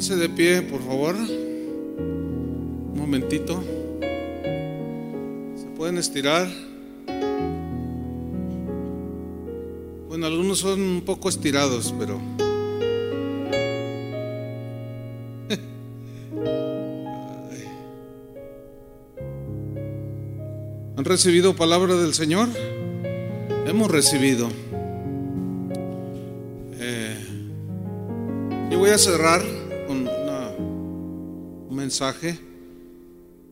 Pónganse de pie, por favor. Un momentito. ¿Se pueden estirar? Bueno, algunos son un poco estirados, pero... ¿Han recibido palabra del Señor? Hemos recibido. Eh, yo voy a cerrar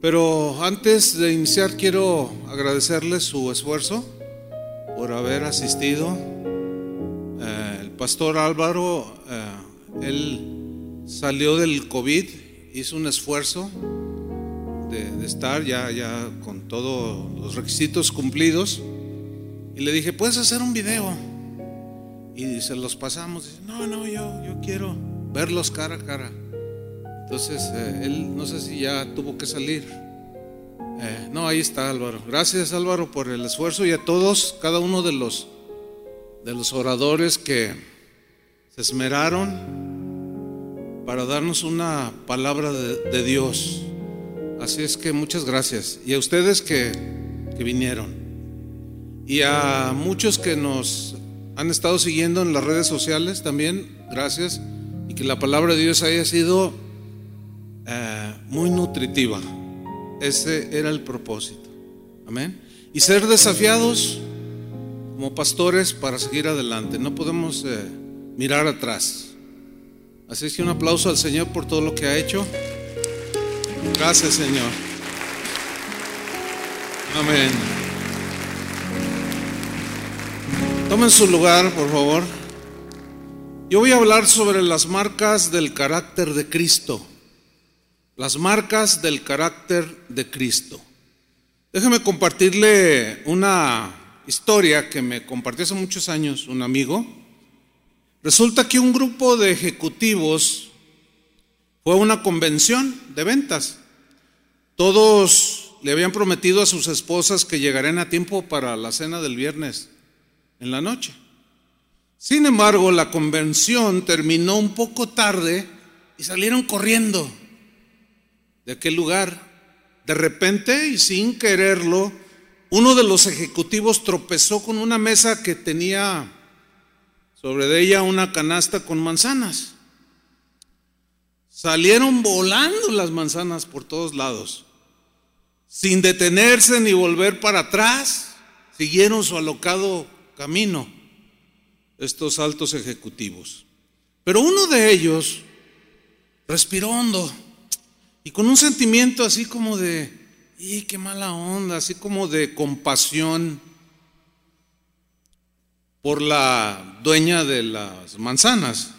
pero antes de iniciar quiero agradecerles su esfuerzo por haber asistido. Eh, el pastor Álvaro, eh, él salió del COVID, hizo un esfuerzo de, estar ya, ya con todos los requisitos cumplidos. Y le dije, ¿puedes hacer un video? Y se los pasamos. No, no, yo, yo quiero verlos cara a cara. Entonces, eh, él no sé si ya tuvo que salir. Eh, no, ahí está Álvaro. Gracias Álvaro por el esfuerzo y a todos, cada uno de los, de los oradores que se esmeraron para darnos una palabra de, de Dios. Así es que muchas gracias. Y a ustedes que, que vinieron. Y a muchos que nos han estado siguiendo en las redes sociales también, gracias. Y que la palabra de Dios haya sido eh, muy nutritiva. Ese era el propósito. Amén. Y ser desafiados como pastores para seguir adelante. No podemos eh, mirar atrás. Así es que un aplauso al Señor por todo lo que ha hecho. Gracias, Señor. Amén. Tomen su lugar, por favor. Yo voy a hablar sobre las marcas del carácter de Cristo. Las marcas del carácter de Cristo. Déjeme compartirle una historia que me compartió hace muchos años un amigo. Resulta que un grupo de ejecutivos fue a una convención de ventas. Todos le habían prometido a sus esposas que llegarían a tiempo para la cena del viernes en la noche. Sin embargo, la convención terminó un poco tarde y salieron corriendo de aquel lugar. De repente y sin quererlo, uno de los ejecutivos tropezó con una mesa que tenía sobre ella una canasta con manzanas. Salieron volando las manzanas por todos lados. Sin detenerse ni volver para atrás, siguieron su alocado camino estos altos ejecutivos. Pero uno de ellos respiró hondo y con un sentimiento así como de, ¡y qué mala onda! Así como de compasión por la dueña de las manzanas.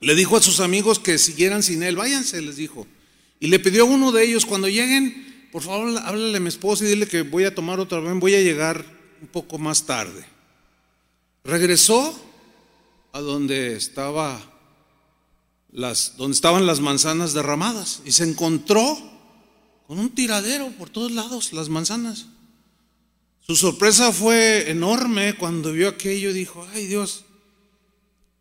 Le dijo a sus amigos que siguieran sin él, váyanse, les dijo. Y le pidió a uno de ellos, cuando lleguen, por favor, háblale a mi esposa y dile que voy a tomar otra vez, voy a llegar un poco más tarde. Regresó a donde estaba donde estaban las manzanas derramadas y se encontró con un tiradero por todos lados, las manzanas. Su sorpresa fue enorme cuando vio aquello, dijo, ay Dios.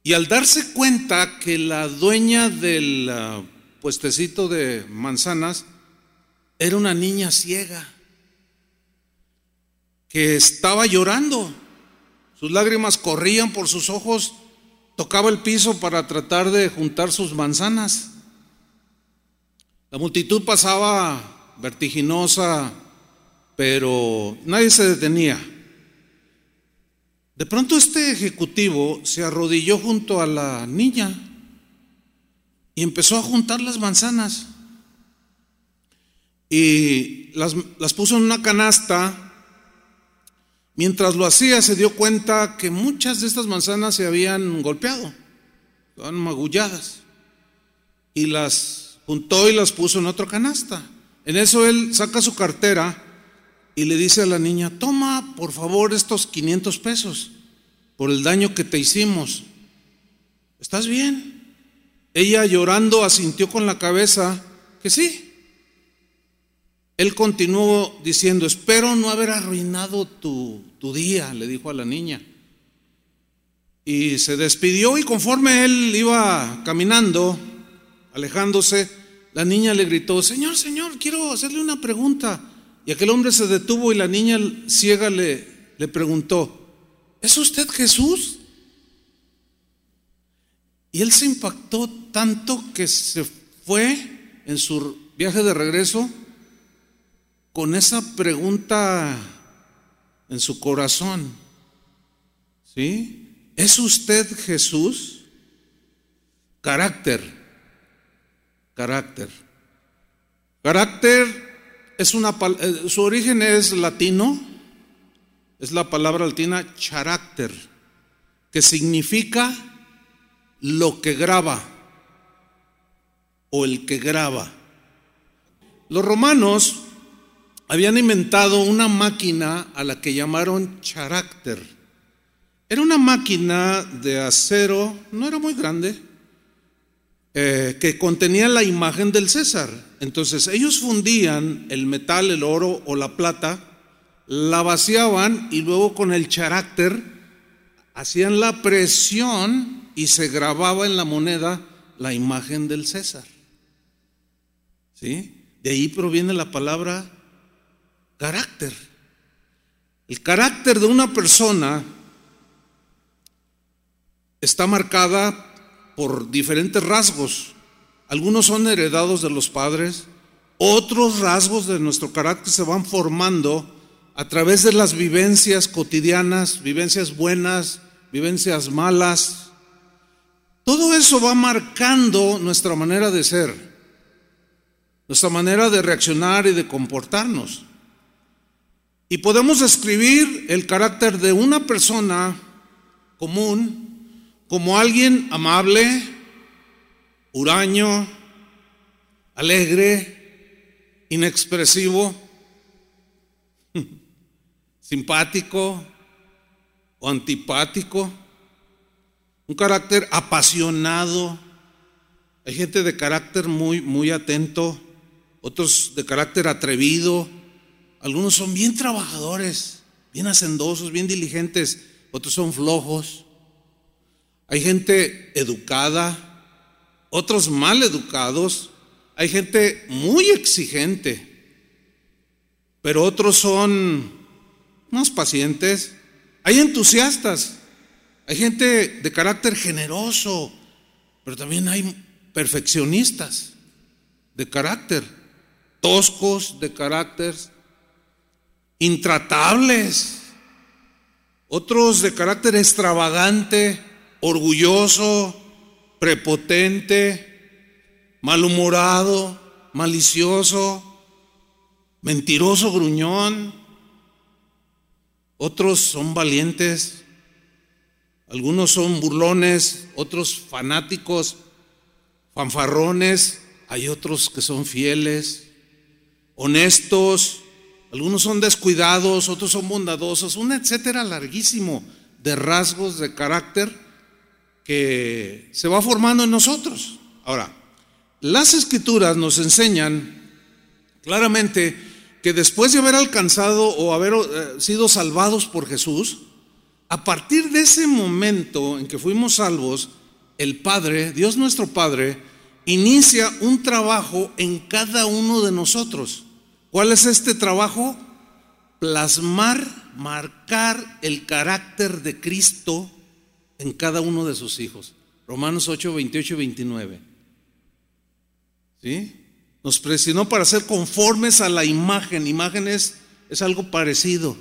Y al darse cuenta que la dueña del uh, puestecito de manzanas era una niña ciega que estaba llorando. Sus lágrimas corrían por sus ojos, tocaba el piso para tratar de juntar sus manzanas. La multitud pasaba vertiginosa, pero nadie se detenía. De pronto este ejecutivo se arrodilló junto a la niña y empezó a juntar las manzanas y las, las puso en una canasta. Mientras lo hacía se dio cuenta que muchas de estas manzanas se habían golpeado, estaban magulladas y las juntó y las puso en otra canasta. En eso él saca su cartera y le dice a la niña, toma por favor estos 500 pesos por el daño que te hicimos. ¿Estás bien? Ella llorando asintió con la cabeza que sí. Él continuó diciendo, espero no haber arruinado tu, tu día, le dijo a la niña. Y se despidió y conforme él iba caminando alejándose, la niña le gritó, Señor, Señor, quiero hacerle una pregunta. Y aquel hombre se detuvo y la niña ciega le, le preguntó, ¿es usted Jesús? Y él se impactó tanto que se fue en su viaje de regreso con esa pregunta en su corazón. ¿Sí? ¿Es usted Jesús? Carácter. Carácter. Carácter es una eh, su origen es latino. Es la palabra latina carácter, que significa lo que graba o el que graba. Los romanos habían inventado una máquina a la que llamaron carácter. Era una máquina de acero, no era muy grande, eh, que contenía la imagen del César. Entonces ellos fundían el metal, el oro o la plata, la vaciaban y luego con el carácter hacían la presión y se grababa en la moneda la imagen del César. ¿Sí? De ahí proviene la palabra carácter. El carácter de una persona está marcada por diferentes rasgos. Algunos son heredados de los padres, otros rasgos de nuestro carácter se van formando a través de las vivencias cotidianas, vivencias buenas, vivencias malas. Todo eso va marcando nuestra manera de ser, nuestra manera de reaccionar y de comportarnos. Y podemos describir el carácter de una persona común como alguien amable, huraño, alegre, inexpresivo, simpático o antipático, un carácter apasionado. Hay gente de carácter muy, muy atento, otros de carácter atrevido, algunos son bien trabajadores, bien hacendosos, bien diligentes, otros son flojos. Hay gente educada, otros mal educados, hay gente muy exigente, pero otros son más pacientes. Hay entusiastas, hay gente de carácter generoso, pero también hay perfeccionistas de carácter, toscos de carácter, intratables, otros de carácter extravagante, orgulloso, prepotente, malhumorado, malicioso, mentiroso, gruñón. Otros son valientes, algunos son burlones, otros fanáticos, fanfarrones, hay otros que son fieles, honestos, algunos son descuidados, otros son bondadosos, un etcétera larguísimo de rasgos de carácter que se va formando en nosotros. Ahora, las escrituras nos enseñan claramente que después de haber alcanzado o haber eh, sido salvados por Jesús, a partir de ese momento en que fuimos salvos, el Padre, Dios nuestro Padre, inicia un trabajo en cada uno de nosotros. ¿Cuál es este trabajo? Plasmar, marcar el carácter de Cristo en cada uno de sus hijos. Romanos 8, 28 y 29. ¿Sí? Nos presionó para ser conformes a la imagen. Imagen es, algo parecido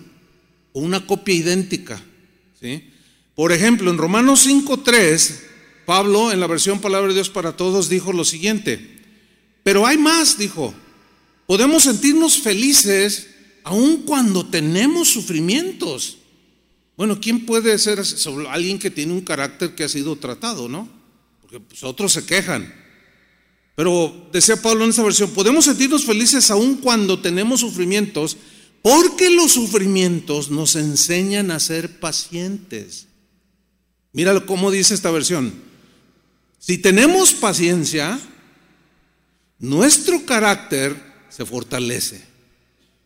o una copia idéntica. ¿Sí? Por ejemplo, en Romanos 5, 3, Pablo, en la versión Palabra de Dios para Todos, dijo lo siguiente. Pero hay más, dijo. Podemos sentirnos felices aun cuando tenemos sufrimientos. Bueno, ¿quién puede ser alguien que tiene un carácter que ha sido tratado, no? Porque pues, otros se quejan. Pero decía Pablo en esta versión, podemos sentirnos felices aún cuando tenemos sufrimientos, porque los sufrimientos nos enseñan a ser pacientes. Mira cómo dice esta versión. Si tenemos paciencia, nuestro carácter se fortalece.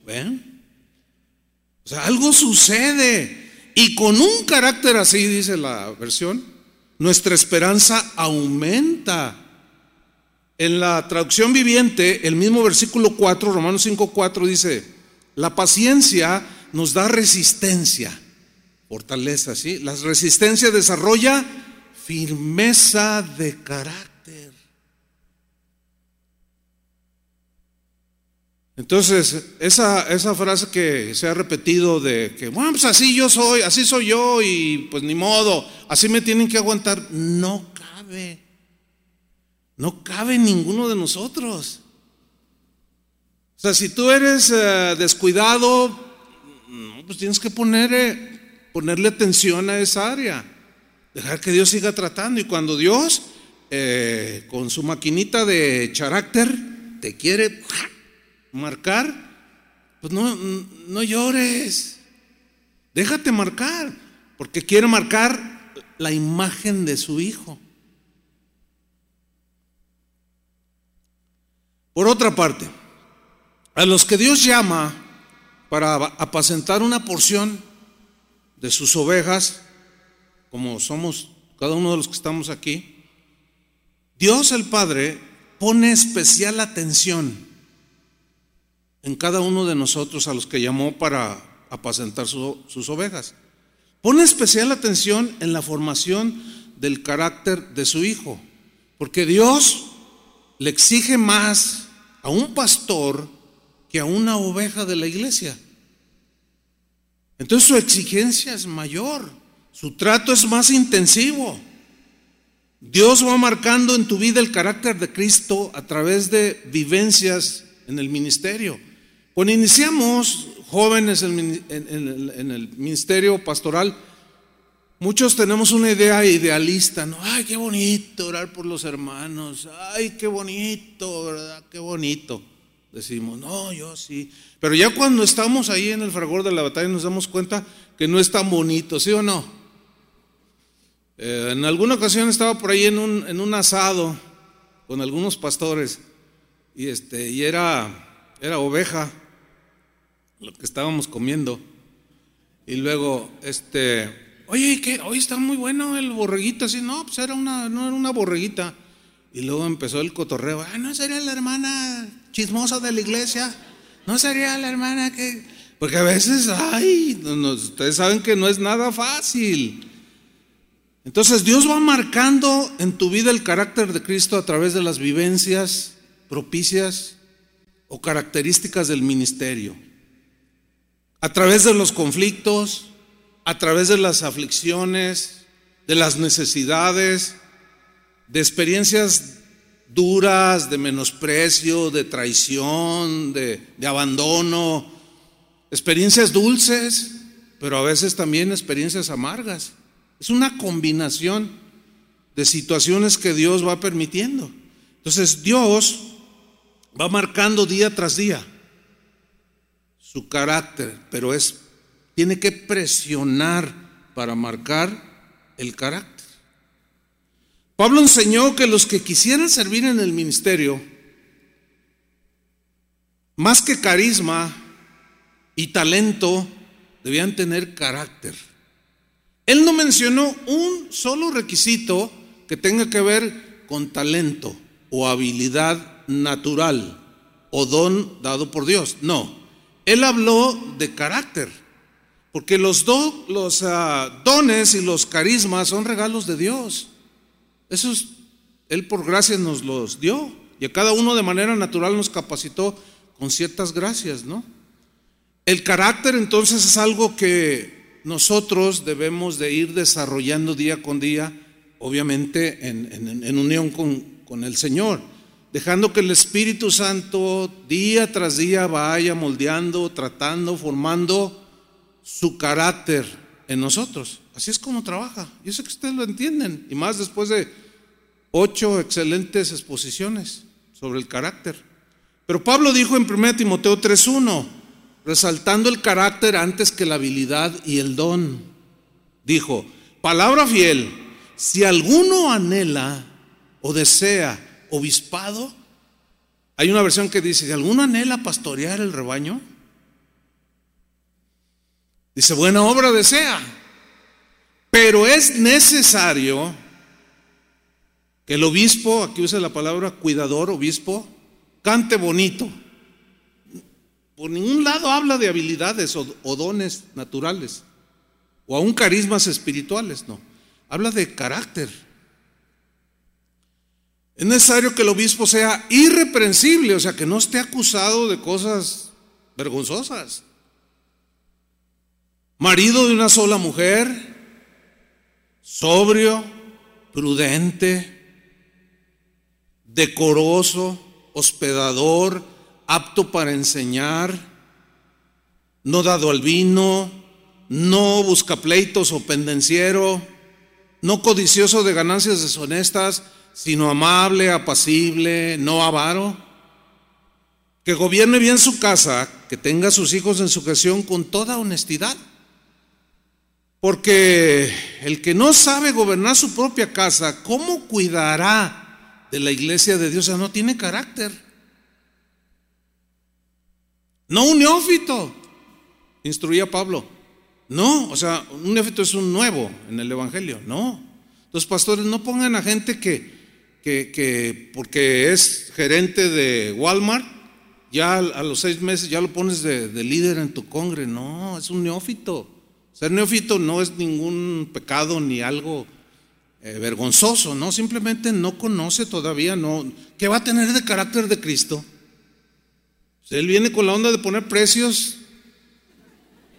¿Ven? O sea, algo sucede. Y con un carácter así, dice la versión, nuestra esperanza aumenta. En la traducción viviente, el mismo versículo 4, Romanos 5, 4 dice, la paciencia nos da resistencia, fortaleza, ¿sí? La resistencia desarrolla firmeza de carácter. Entonces, esa, esa frase que se ha repetido de que, bueno, pues así yo soy, así soy yo y pues ni modo, así me tienen que aguantar, no cabe. No cabe ninguno de nosotros. O sea, si tú eres eh, descuidado, pues tienes que poner, eh, ponerle atención a esa área. Dejar que Dios siga tratando. Y cuando Dios, eh, con su maquinita de carácter, te quiere marcar, pues no, no llores. Déjate marcar. Porque quiere marcar la imagen de su hijo. Por otra parte, a los que Dios llama para apacentar una porción de sus ovejas, como somos cada uno de los que estamos aquí, Dios el Padre pone especial atención en cada uno de nosotros a los que llamó para apacentar sus ovejas. Pone especial atención en la formación del carácter de su hijo, porque Dios le exige más a un pastor que a una oveja de la iglesia. Entonces su exigencia es mayor, su trato es más intensivo. Dios va marcando en tu vida el carácter de Cristo a través de vivencias en el ministerio. Cuando iniciamos jóvenes en, el ministerio pastoral, Muchos tenemos una idea idealista, ¿no? Ay, qué bonito orar por los hermanos. Ay, qué bonito, ¿verdad? Qué bonito. Decimos, no, yo sí. Pero ya cuando estamos ahí en el fragor de la batalla nos damos cuenta que no es tan bonito, ¿sí o no? Eh, en alguna ocasión estaba por ahí en un, en un asado con algunos pastores y, este, y era, era oveja lo que estábamos comiendo. Y luego, este, oye, que hoy está muy bueno el borreguito, así, no, pues era una, no era una borreguita. Y luego empezó el cotorreo, ah, no sería la hermana chismosa de la iglesia, no sería la hermana que... Porque a veces, ay, ustedes saben que no es nada fácil. Entonces Dios va marcando en tu vida el carácter de Cristo a través de las vivencias propicias o características del ministerio, a través de los conflictos, a través de las aflicciones, de las necesidades, de experiencias duras, de menosprecio, de traición, de, abandono, experiencias dulces, pero a veces también experiencias amargas. Es una combinación de situaciones que Dios va permitiendo. Entonces Dios va marcando día tras día su carácter, pero es tiene que presionar para marcar el carácter. Pablo enseñó que los que quisieran servir en el ministerio, más que carisma y talento, debían tener carácter. Él no mencionó un solo requisito que tenga que ver con talento o habilidad natural o don dado por Dios. No, él habló de carácter. Porque los, los ah, dones y los carismas son regalos de Dios. Eso Él por gracia nos los dio. Y a cada uno de manera natural nos capacitó con ciertas gracias, ¿no? El carácter entonces es algo que nosotros debemos de ir desarrollando día con día, obviamente en, unión con el Señor, dejando que el Espíritu Santo día tras día vaya moldeando, tratando, formando su carácter en nosotros. Así es como trabaja. Yo sé que ustedes lo entienden. Y más después de ocho excelentes exposiciones sobre el carácter. Pero Pablo dijo en 1 Timoteo 3.1, resaltando el carácter antes que la habilidad y el don. Dijo, palabra fiel, si alguno anhela o desea obispado, hay una versión que dice, si alguno anhela pastorear el rebaño, Dice, buena obra desea, pero es necesario Que el obispo, aquí usa la palabra cuidador, obispo, cante bonito. Por ningún lado habla de habilidades o, dones naturales, o aún carismas espirituales, no. Habla de carácter. Es necesario que el obispo sea irreprensible, o sea, que no esté acusado de cosas vergonzosas. Marido de una sola mujer, sobrio, prudente, decoroso, hospedador, apto para enseñar, no dado al vino, no busca pleitos o pendenciero, no codicioso de ganancias deshonestas, sino amable, apacible, no avaro, que gobierne bien su casa, que tenga a sus hijos en su gestión con toda honestidad. Porque el que no sabe gobernar su propia casa, ¿cómo cuidará de la iglesia de Dios? O sea, no tiene carácter. No un neófito, instruía Pablo. No, o sea, un neófito es un nuevo en el Evangelio. No. Los pastores no pongan a gente que, que, porque es gerente de Walmart, ya a los seis meses ya lo pones de, líder en tu congre. No, es un neófito. Ser neófito no es ningún pecado ni algo eh, vergonzoso, ¿no? Simplemente no conoce todavía, no. ¿Qué va a tener de carácter de Cristo? Él viene con la onda de poner precios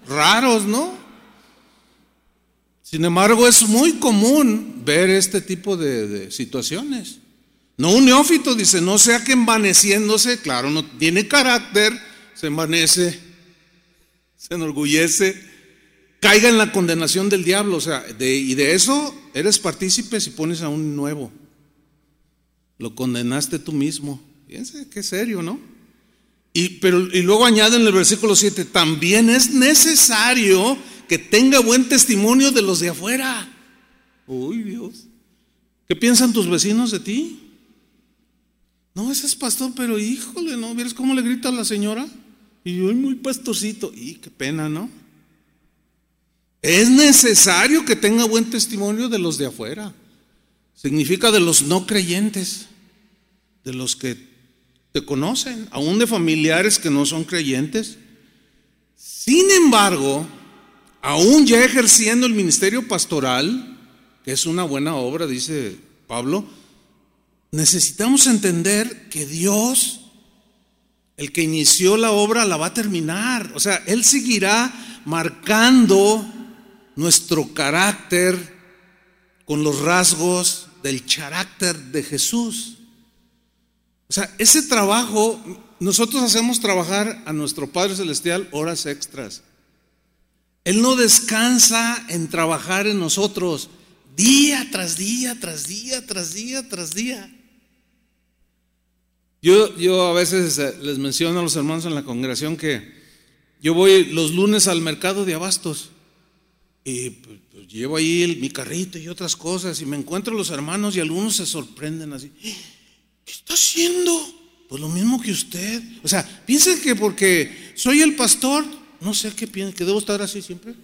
raros, ¿no? Sin embargo, es muy común ver este tipo de, situaciones. No un neófito dice, no sea que envaneciéndose, claro, no tiene carácter, se envanece, se enorgullece, caiga en la condenación del diablo. O sea, y de eso eres partícipe si pones a un nuevo. Lo condenaste tú mismo. Fíjense, qué serio, ¿no? Y, pero, y luego añade en el versículo 7, también es necesario que tenga buen testimonio de los de afuera. Uy, Dios. ¿Qué piensan tus vecinos de ti? No, ese es pastor, pero híjole, ¿no? ¿Vieres cómo le grita a la señora? Y yo, muy pastorcito. Y qué pena, ¿no? Es necesario que tenga buen testimonio de los de afuera. Significa de los no creyentes, de los que te conocen, aún de familiares que no son creyentes. Sin embargo, aún ya ejerciendo el ministerio pastoral, que es una buena obra, dice Pablo, necesitamos entender que Dios, el que inició la obra, la va a terminar. O sea, Él seguirá marcando nuestro carácter con los rasgos del carácter de Jesús. O sea, ese trabajo, nosotros hacemos trabajar a nuestro Padre Celestial horas extras. Él no descansa en trabajar en nosotros día tras día, tras día, tras día, tras día. Yo, yo a veces eh, les menciono a los hermanos en la congregación que yo voy los lunes al mercado de abastos y pues, pues, llevo ahí mi carrito y otras cosas y me encuentro los hermanos y algunos se sorprenden así. ¿Qué está haciendo? Pues lo mismo que usted. O sea, piensen que porque soy el pastor, no sé qué piensan, que debo estar así siempre.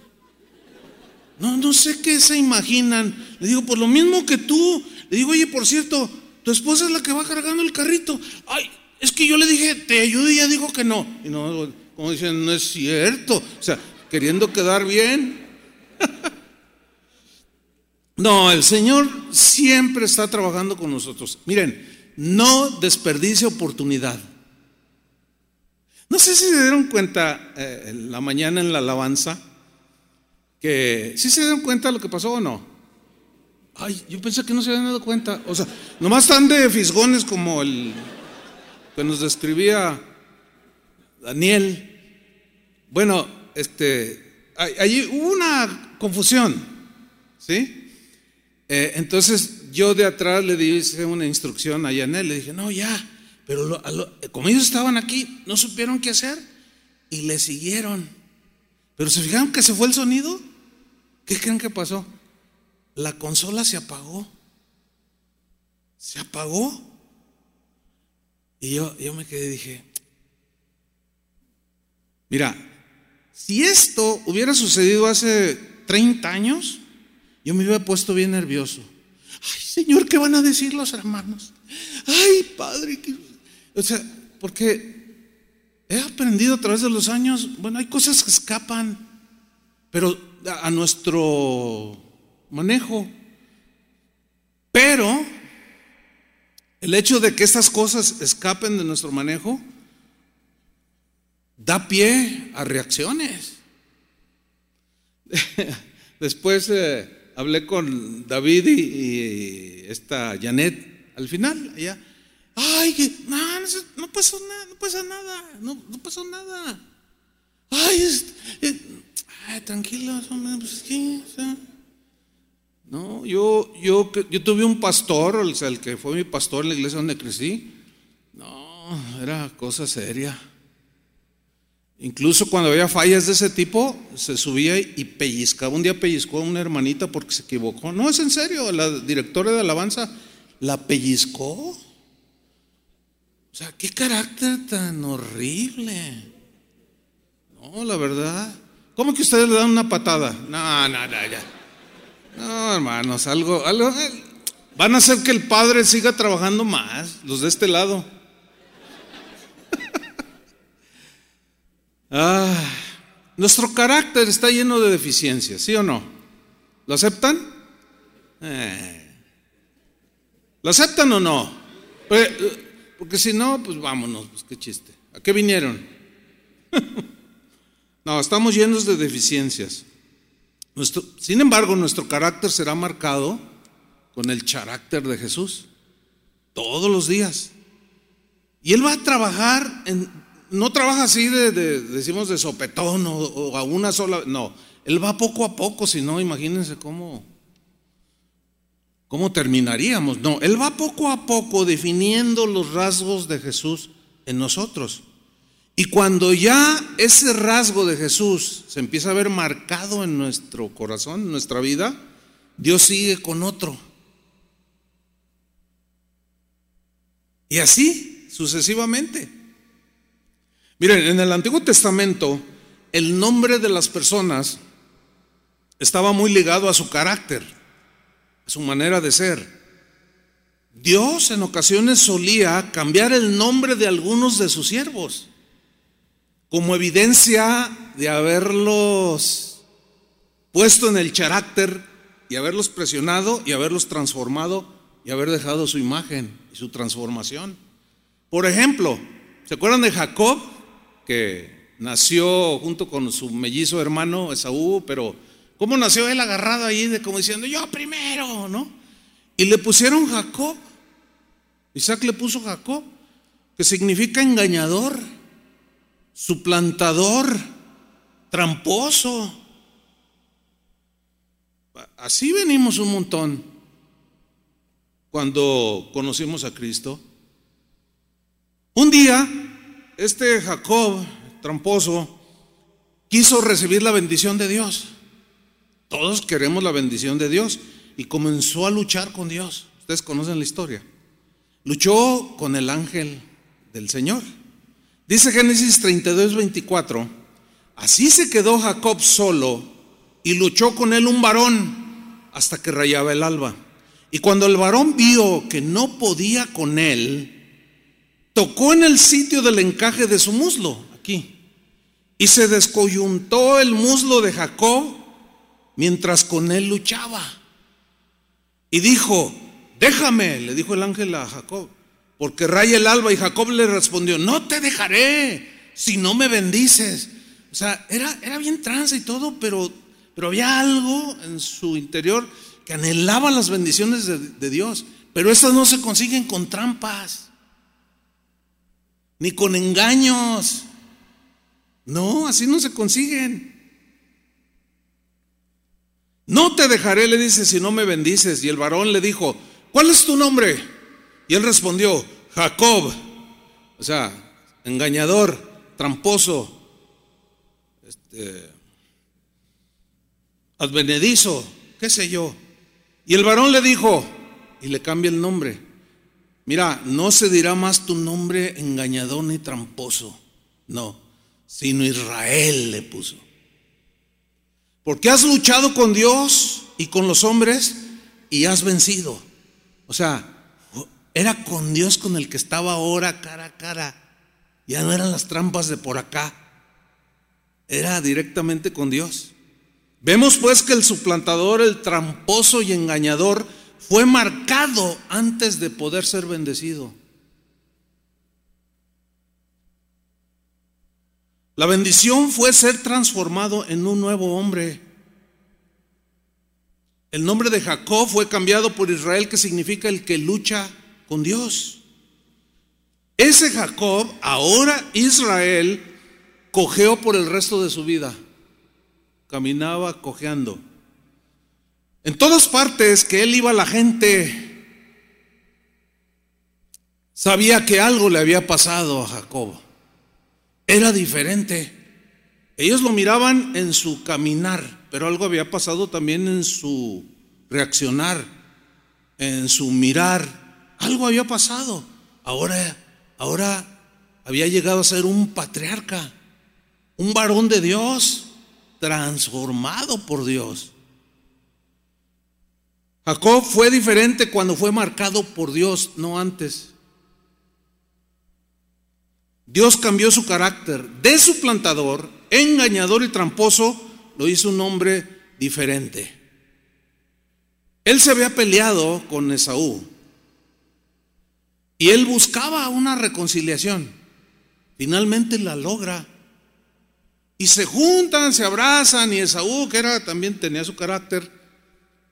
No, no sé qué se imaginan. Le digo, por lo mismo que tú. Le digo, oye, por cierto, tu esposa es la que va cargando el carrito. Ay, es que yo le dije, te ayudo y ella dijo que no. Y no, como dicen, no es cierto. O sea, queriendo quedar bien. no, el Señor siempre está trabajando con nosotros. Miren, no desperdicie oportunidad. No sé si se dieron cuenta eh, la mañana en la alabanza que si se dieron cuenta de lo que pasó o no. Ay, yo pensé que no se habían dado cuenta. O sea, nomás están de fisgones como el que nos describía Daniel. Bueno, este, allí hubo una confusión, ¿sí? Eh, entonces yo de atrás le di una instrucción a Yanel, le dije, no, ya, pero como ellos estaban aquí, no supieron qué hacer y le siguieron. Pero se fijaron que se fue el sonido. ¿Qué creen que pasó? La consola se apagó. Se apagó. Y yo, yo me quedé y dije, mira, si esto hubiera sucedido hace 30 años, yo me hubiera puesto bien nervioso. Ay, Señor, ¿qué van a decir los hermanos? Ay, Padre, o sea, porque he aprendido a través de los años, bueno, hay cosas que escapan, pero a nuestro manejo. Pero el hecho de que estas cosas escapen de nuestro manejo da pie a reacciones. Después eh, hablé con David y, esta Janet al final, ella, ay, no, no, pasó nada, no pasa nada, no, no pasó nada. Ay, eh, tranquilo, pues, no, yo, yo, yo tuve un pastor, o sea, el que fue mi pastor en la iglesia donde crecí. No, era cosa seria. Incluso cuando había fallas de ese tipo, se subía y pellizcaba. Un día pellizcó a una hermanita porque se equivocó. No, es en serio, la directora de alabanza la pellizcó. O sea, qué carácter tan horrible. No, la verdad. ¿Cómo que ustedes le dan una patada? No, no, no, ya. No, hermanos, algo, algo. Eh, van a hacer que el padre siga trabajando más, los de este lado. Ah, nuestro carácter está lleno de deficiencias, ¿sí o no? ¿Lo aceptan? Eh. ¿Lo aceptan o no? Pues, porque, si no, pues vámonos, pues qué chiste. ¿A qué vinieron? no, estamos llenos de deficiencias. sin embargo, nuestro carácter será marcado con el carácter de Jesús todos los días. Y Él va a trabajar en no trabaja así de, decimos, de sopetón o, a una sola. No, él va poco a poco, si no, imagínense cómo, cómo terminaríamos. No, él va poco a poco definiendo los rasgos de Jesús en nosotros. Y cuando ya ese rasgo de Jesús se empieza a ver marcado en nuestro corazón, en nuestra vida, Dios sigue con otro. Y así sucesivamente. Miren, en el Antiguo Testamento el nombre de las personas estaba muy ligado a su carácter, su manera de ser. Dios en ocasiones solía cambiar el nombre de algunos de sus siervos como evidencia de haberlos puesto en el carácter y haberlos presionado y haberlos transformado y haber dejado su imagen y su transformación. Por ejemplo, ¿se acuerdan de Jacob? que nació junto con su mellizo hermano Esaú, pero ¿cómo nació él agarrado ahí de como diciendo, yo primero, ¿no? Y le pusieron Jacob. Isaac le puso Jacob, que significa engañador, suplantador, tramposo. Así venimos un montón cuando conocimos a Cristo. Un día este Jacob, tramposo, quiso recibir la bendición de Dios. Todos queremos la bendición de Dios y comenzó a luchar con Dios. Ustedes conocen la historia. Luchó con el ángel del Señor. Dice Génesis 32, 24. Así se quedó Jacob solo y luchó con él un varón hasta que rayaba el alba. Y cuando el varón vio que no podía con él, tocó en el sitio del encaje de su muslo, aquí, y se descoyuntó el muslo de Jacob mientras con él luchaba. Y dijo, déjame, le dijo el ángel a Jacob, porque raya el alba. Y Jacob le respondió, no te dejaré si no me bendices. O sea, era, era bien trance y todo, pero, pero había algo en su interior que anhelaba las bendiciones de, de Dios. Pero esas no se consiguen con trampas ni con engaños. No, así no se consiguen. No te dejaré, le dice, si no me bendices. Y el varón le dijo, ¿cuál es tu nombre? Y él respondió, Jacob. O sea, engañador, tramposo, este, advenedizo, qué sé yo. Y el varón le dijo, y le cambia el nombre, Mira, no se dirá más tu nombre engañador ni tramposo, no, sino Israel le puso. Porque has luchado con Dios y con los hombres y has vencido. O sea, era con Dios con el que estaba ahora cara a cara. Ya no eran las trampas de por acá. Era directamente con Dios. Vemos pues que el suplantador, el tramposo y engañador, fue marcado antes de poder ser bendecido. La bendición fue ser transformado en un nuevo hombre. El nombre de Jacob fue cambiado por Israel, que significa el que lucha con Dios. Ese Jacob, ahora Israel, cojeó por el resto de su vida. Caminaba cojeando. En todas partes que él iba, la gente sabía que algo le había pasado a Jacob. Era diferente. Ellos lo miraban en su caminar, pero algo había pasado también en su reaccionar, en su mirar. Algo había pasado. Ahora, ahora había llegado a ser un patriarca, un varón de Dios, transformado por Dios. Jacob fue diferente cuando fue marcado por Dios, no antes. Dios cambió su carácter de su plantador, engañador y tramposo, lo hizo un hombre diferente. Él se había peleado con Esaú y él buscaba una reconciliación. Finalmente la logra. Y se juntan, se abrazan y Esaú, que era también tenía su carácter,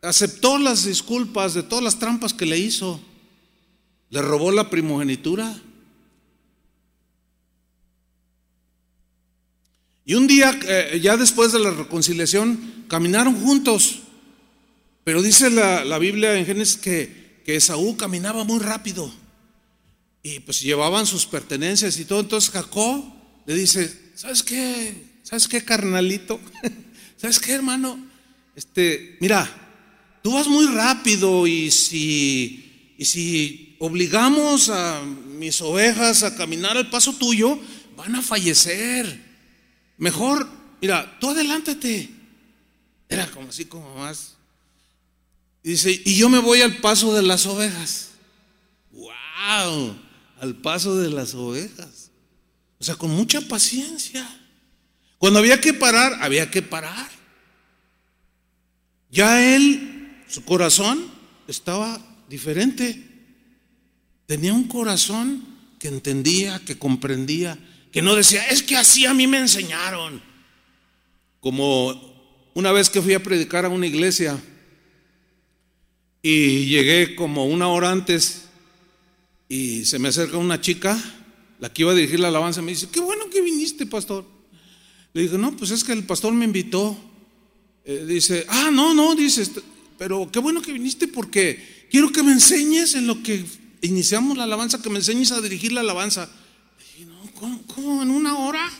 aceptó las disculpas de todas las trampas que le hizo. Le robó la primogenitura. Y un día, eh, ya después de la reconciliación, caminaron juntos. Pero dice la, Biblia en Génesis que, que Esaú caminaba muy rápido. Y pues llevaban sus pertenencias y todo. Entonces Jacob le dice, ¿sabes qué? ¿Sabes qué, carnalito? ¿Sabes qué, hermano? Este, mira, tú vas muy rápido si, y si obligamos a mis ovejas a caminar al paso tuyo, van a fallecer. Mejor, mira, tú adelántate. Era como así como más. dice, y yo me voy al paso de las ovejas. ¡Wow! Al paso de las ovejas. O sea, con mucha paciencia. Cuando había que parar, había que parar. Ya él, su corazón estaba diferente. Tenía un corazón que entendía, que comprendía, que no decía, es que así a mí me enseñaron. Como una vez que fui a predicar a una iglesia y llegué como una hora antes y se me acerca una chica, la que iba a dirigir la alabanza, me dice, qué bueno que viniste, pastor. Le dije, no, pues es que el pastor me invitó. Eh, dice, ah, no, no, dice, pero qué bueno que viniste porque quiero que me enseñes en lo que iniciamos la alabanza, que me enseñes a dirigir la alabanza. ¿Cómo, en una hora?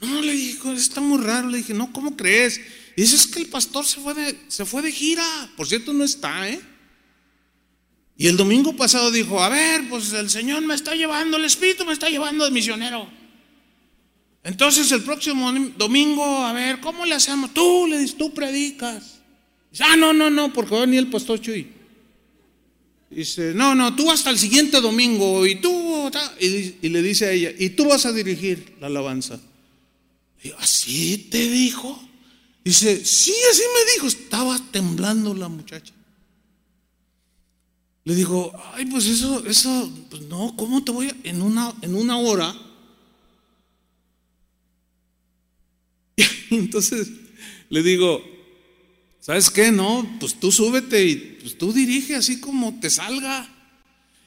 No, le dije, está muy raro. Le dije, no, ¿cómo crees? Y dice, es que el pastor se fue de, se fue de gira. Por cierto, no está, ¿eh? Y el domingo pasado dijo, a ver, pues el Señor me está llevando, el Espíritu me está llevando de misionero. Entonces el próximo domingo, a ver, ¿cómo le hacemos? Tú le dices, tú predicas. Dice, ah, no, no, no, porque va a venir el pastor Chuy. Dice, no, no, tú hasta el siguiente domingo y tú, y, le dice a ella, y tú vas a dirigir la alabanza. ¿así te dijo? Dice, sí, así me dijo. Estaba temblando la muchacha. Le digo, ay, pues eso, eso, pues no, ¿cómo te voy a, en una, en una hora? Y entonces le digo, ¿Sabes qué? No, pues tú súbete y pues tú dirige así como te salga.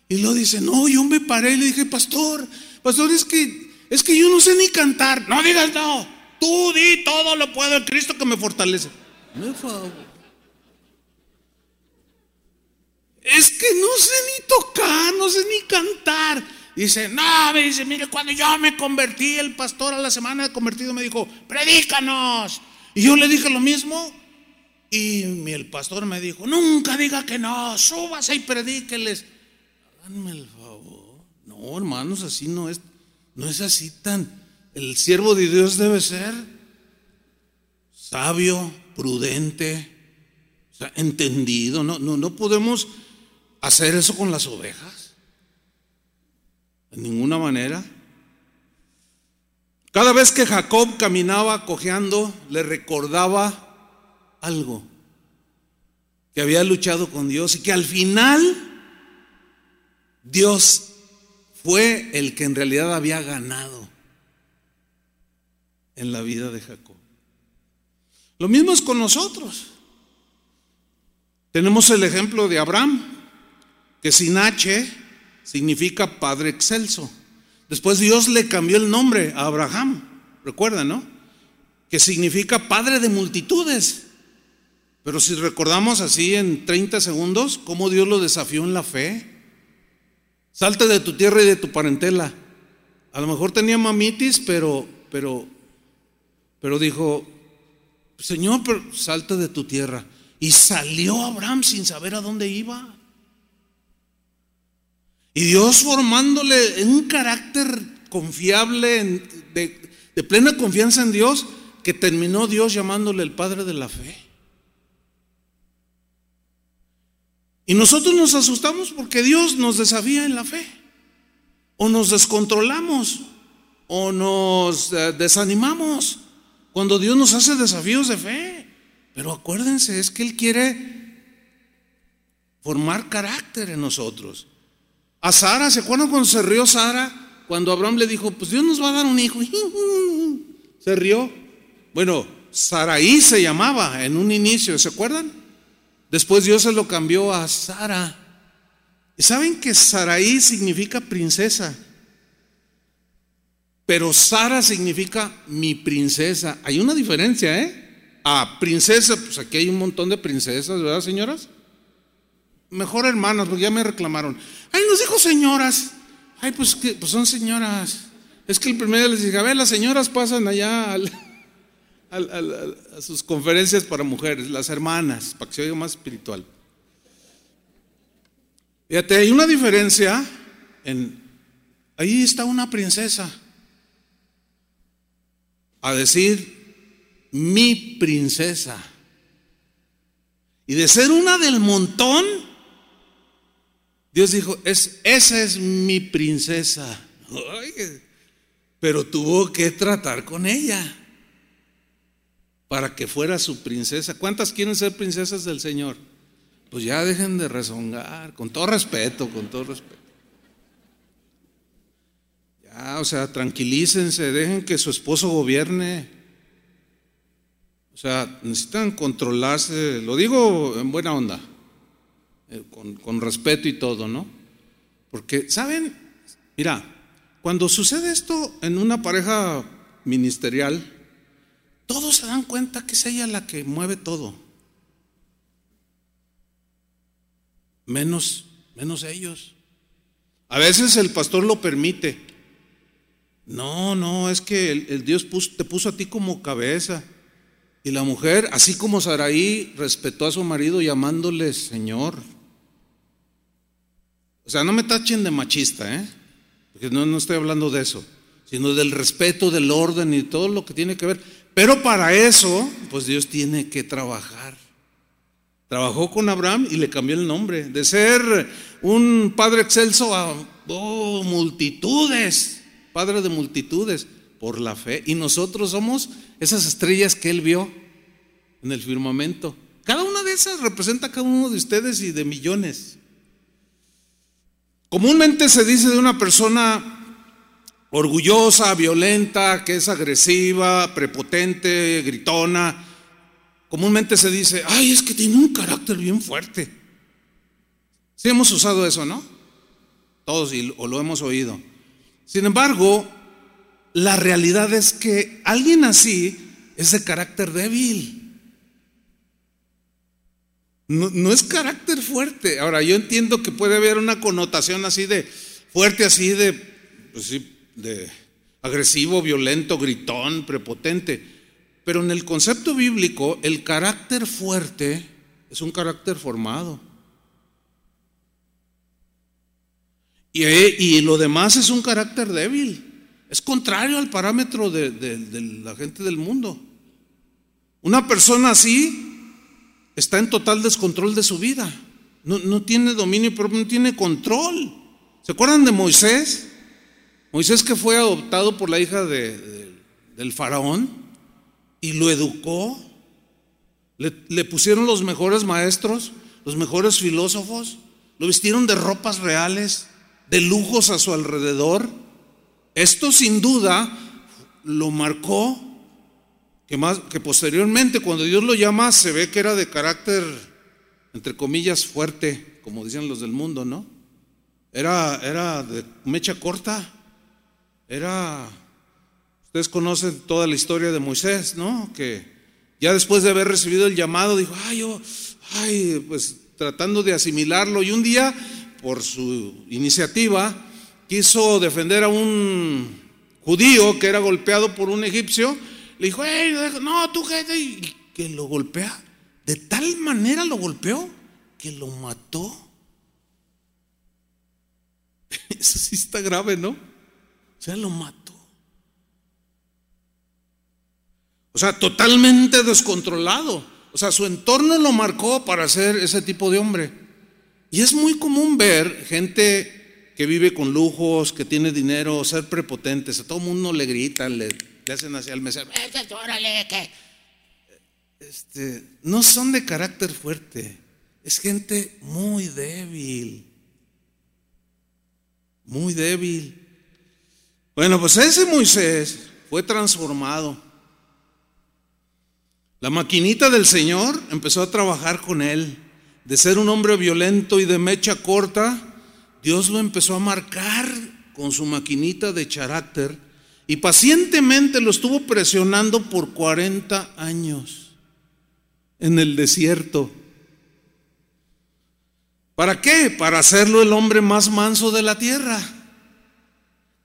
Y luego dice, no, yo me paré y le dije, pastor, pastor, es que, es que yo no sé ni cantar. No digas no, tú di todo lo puedo el Cristo que me fortalece. Me favor. Es que no sé ni tocar, no sé ni cantar. Dice, no, me dice, mire, cuando yo me convertí, el pastor a la semana de convertido me dijo, predícanos. Y yo le dije lo mismo. Y el pastor me dijo, nunca diga que no, súbase y predíqueles. Háganme el favor. No, hermanos, así no es, no es así tan. El siervo de Dios debe ser sabio, prudente, entendido. No, no, no podemos hacer eso con las ovejas. De ninguna manera. Cada vez que Jacob caminaba cojeando, le recordaba algo, que había luchado con Dios y que al final Dios fue el que en realidad había ganado en la vida de Jacob. Lo mismo es con nosotros. Tenemos el ejemplo de Abraham, que sin H significa Padre Excelso. Después Dios le cambió el nombre a Abraham, recuerdan, ¿no? Que significa Padre de multitudes. Pero si recordamos así en 30 segundos, cómo Dios lo desafió en la fe. Salte de tu tierra y de tu parentela. A lo mejor tenía mamitis, pero, pero, pero dijo, Señor, pero salte de tu tierra. Y salió Abraham sin saber a dónde iba. Y Dios formándole un carácter confiable, de, de plena confianza en Dios, que terminó Dios llamándole el Padre de la fe. Y nosotros nos asustamos porque Dios nos desafía en la fe. O nos descontrolamos, o nos eh, desanimamos cuando Dios nos hace desafíos de fe. Pero acuérdense, es que Él quiere formar carácter en nosotros. A Sara, ¿se acuerdan cuando se rió Sara? Cuando Abraham le dijo, pues Dios nos va a dar un hijo. Se rió. Bueno, Saraí se llamaba en un inicio, ¿se acuerdan? Después Dios se lo cambió a Sara. ¿Y saben que Saraí significa princesa? Pero Sara significa mi princesa. Hay una diferencia, ¿eh? A princesa, pues aquí hay un montón de princesas, ¿verdad, señoras? Mejor hermanas, porque ya me reclamaron. Ay, nos dijo señoras. Ay, pues pues son señoras. Es que el primer día les dije, a ver, las señoras pasan allá a sus conferencias para mujeres, las hermanas, para que se oiga más espiritual. Fíjate, hay una diferencia en. Ahí está una princesa a decir mi princesa. Y de ser una del montón, Dios dijo, es, esa es mi princesa. pero tuvo que tratar con ella para que fuera su princesa. ¿Cuántas quieren ser princesas del Señor? Pues ya dejen de rezongar, con todo respeto, con todo respeto. Ah, o sea, tranquilícense, dejen que su esposo gobierne. O sea, necesitan controlarse, lo digo en buena onda, eh, con, con respeto y todo, ¿no? Porque, ¿saben? Mira, cuando sucede esto en una pareja ministerial, todos se dan cuenta que es ella la que mueve todo. Menos, menos ellos. A veces el pastor lo permite, no, no, es que el, Dios te puso a ti como cabeza. Y la mujer, así como Saraí, respetó a su marido llamándole Señor. O sea, no me tachen de machista, ¿eh? Porque no, no estoy hablando de eso, sino del respeto, del orden y todo lo que tiene que ver. Pero para eso, pues Dios tiene que trabajar. Trabajó con Abraham y le cambió el nombre. De ser un padre excelso a oh, multitudes. Padre de multitudes, por la fe. Y nosotros somos esas estrellas que Él vio en el firmamento. Cada una de esas representa a cada uno de ustedes y de millones. Comúnmente se dice de una persona orgullosa, violenta, que es agresiva, prepotente, gritona. Comúnmente se dice, ay, es que tiene un carácter bien fuerte. Sí hemos usado eso, ¿no? Todos o lo hemos oído. Sin embargo, la realidad es que alguien así es de carácter débil. No, es carácter fuerte. Ahora, yo entiendo que puede haber una connotación así de fuerte, así de, pues de agresivo, violento, gritón, prepotente. Pero en el concepto bíblico, el carácter fuerte es un carácter formado. Y, lo demás es un carácter débil. Es contrario al parámetro de, de la gente del mundo. Una persona así está en total descontrol de su vida. no, no tiene dominio propio, no tiene control. ¿Se acuerdan de Moisés? Moisés que fue adoptado por la hija de, del faraón y lo educó. Le, le pusieron los mejores maestros, los mejores filósofos, lo vistieron de ropas reales, de lujos a su alrededor. Esto sin duda lo marcó, que, más, que posteriormente cuando Dios lo llama se ve que era de carácter, entre comillas, fuerte, como dicen los del mundo, ¿no? Era, era de mecha corta, era, ustedes conocen toda la historia de Moisés, ¿no? Que ya después de haber recibido el llamado dijo, ay, yo, ay, pues tratando de asimilarlo y un día, por su iniciativa, quiso defender a un judío que era golpeado por un egipcio, le dijo, no, tú qué, y que lo golpea. De tal manera lo golpeó que lo mató. Eso sí está grave, ¿no? Sea, lo mató. O sea, totalmente descontrolado. O sea, su entorno lo marcó para ser ese tipo de hombre. Y es muy común ver gente que vive con lujos, que tiene dinero, ser prepotentes. A todo mundo le gritan, le, hacen así al mesero, órale, que este, no son de carácter fuerte, es gente muy débil, muy débil. Bueno, pues ese Moisés fue transformado. La maquinita del Señor empezó a trabajar con él. De ser un hombre violento y de mecha corta, Dios lo empezó a marcar con su maquinita de carácter y pacientemente lo estuvo presionando por 40 años en el desierto. ¿Para qué? Para hacerlo el hombre más manso de la tierra.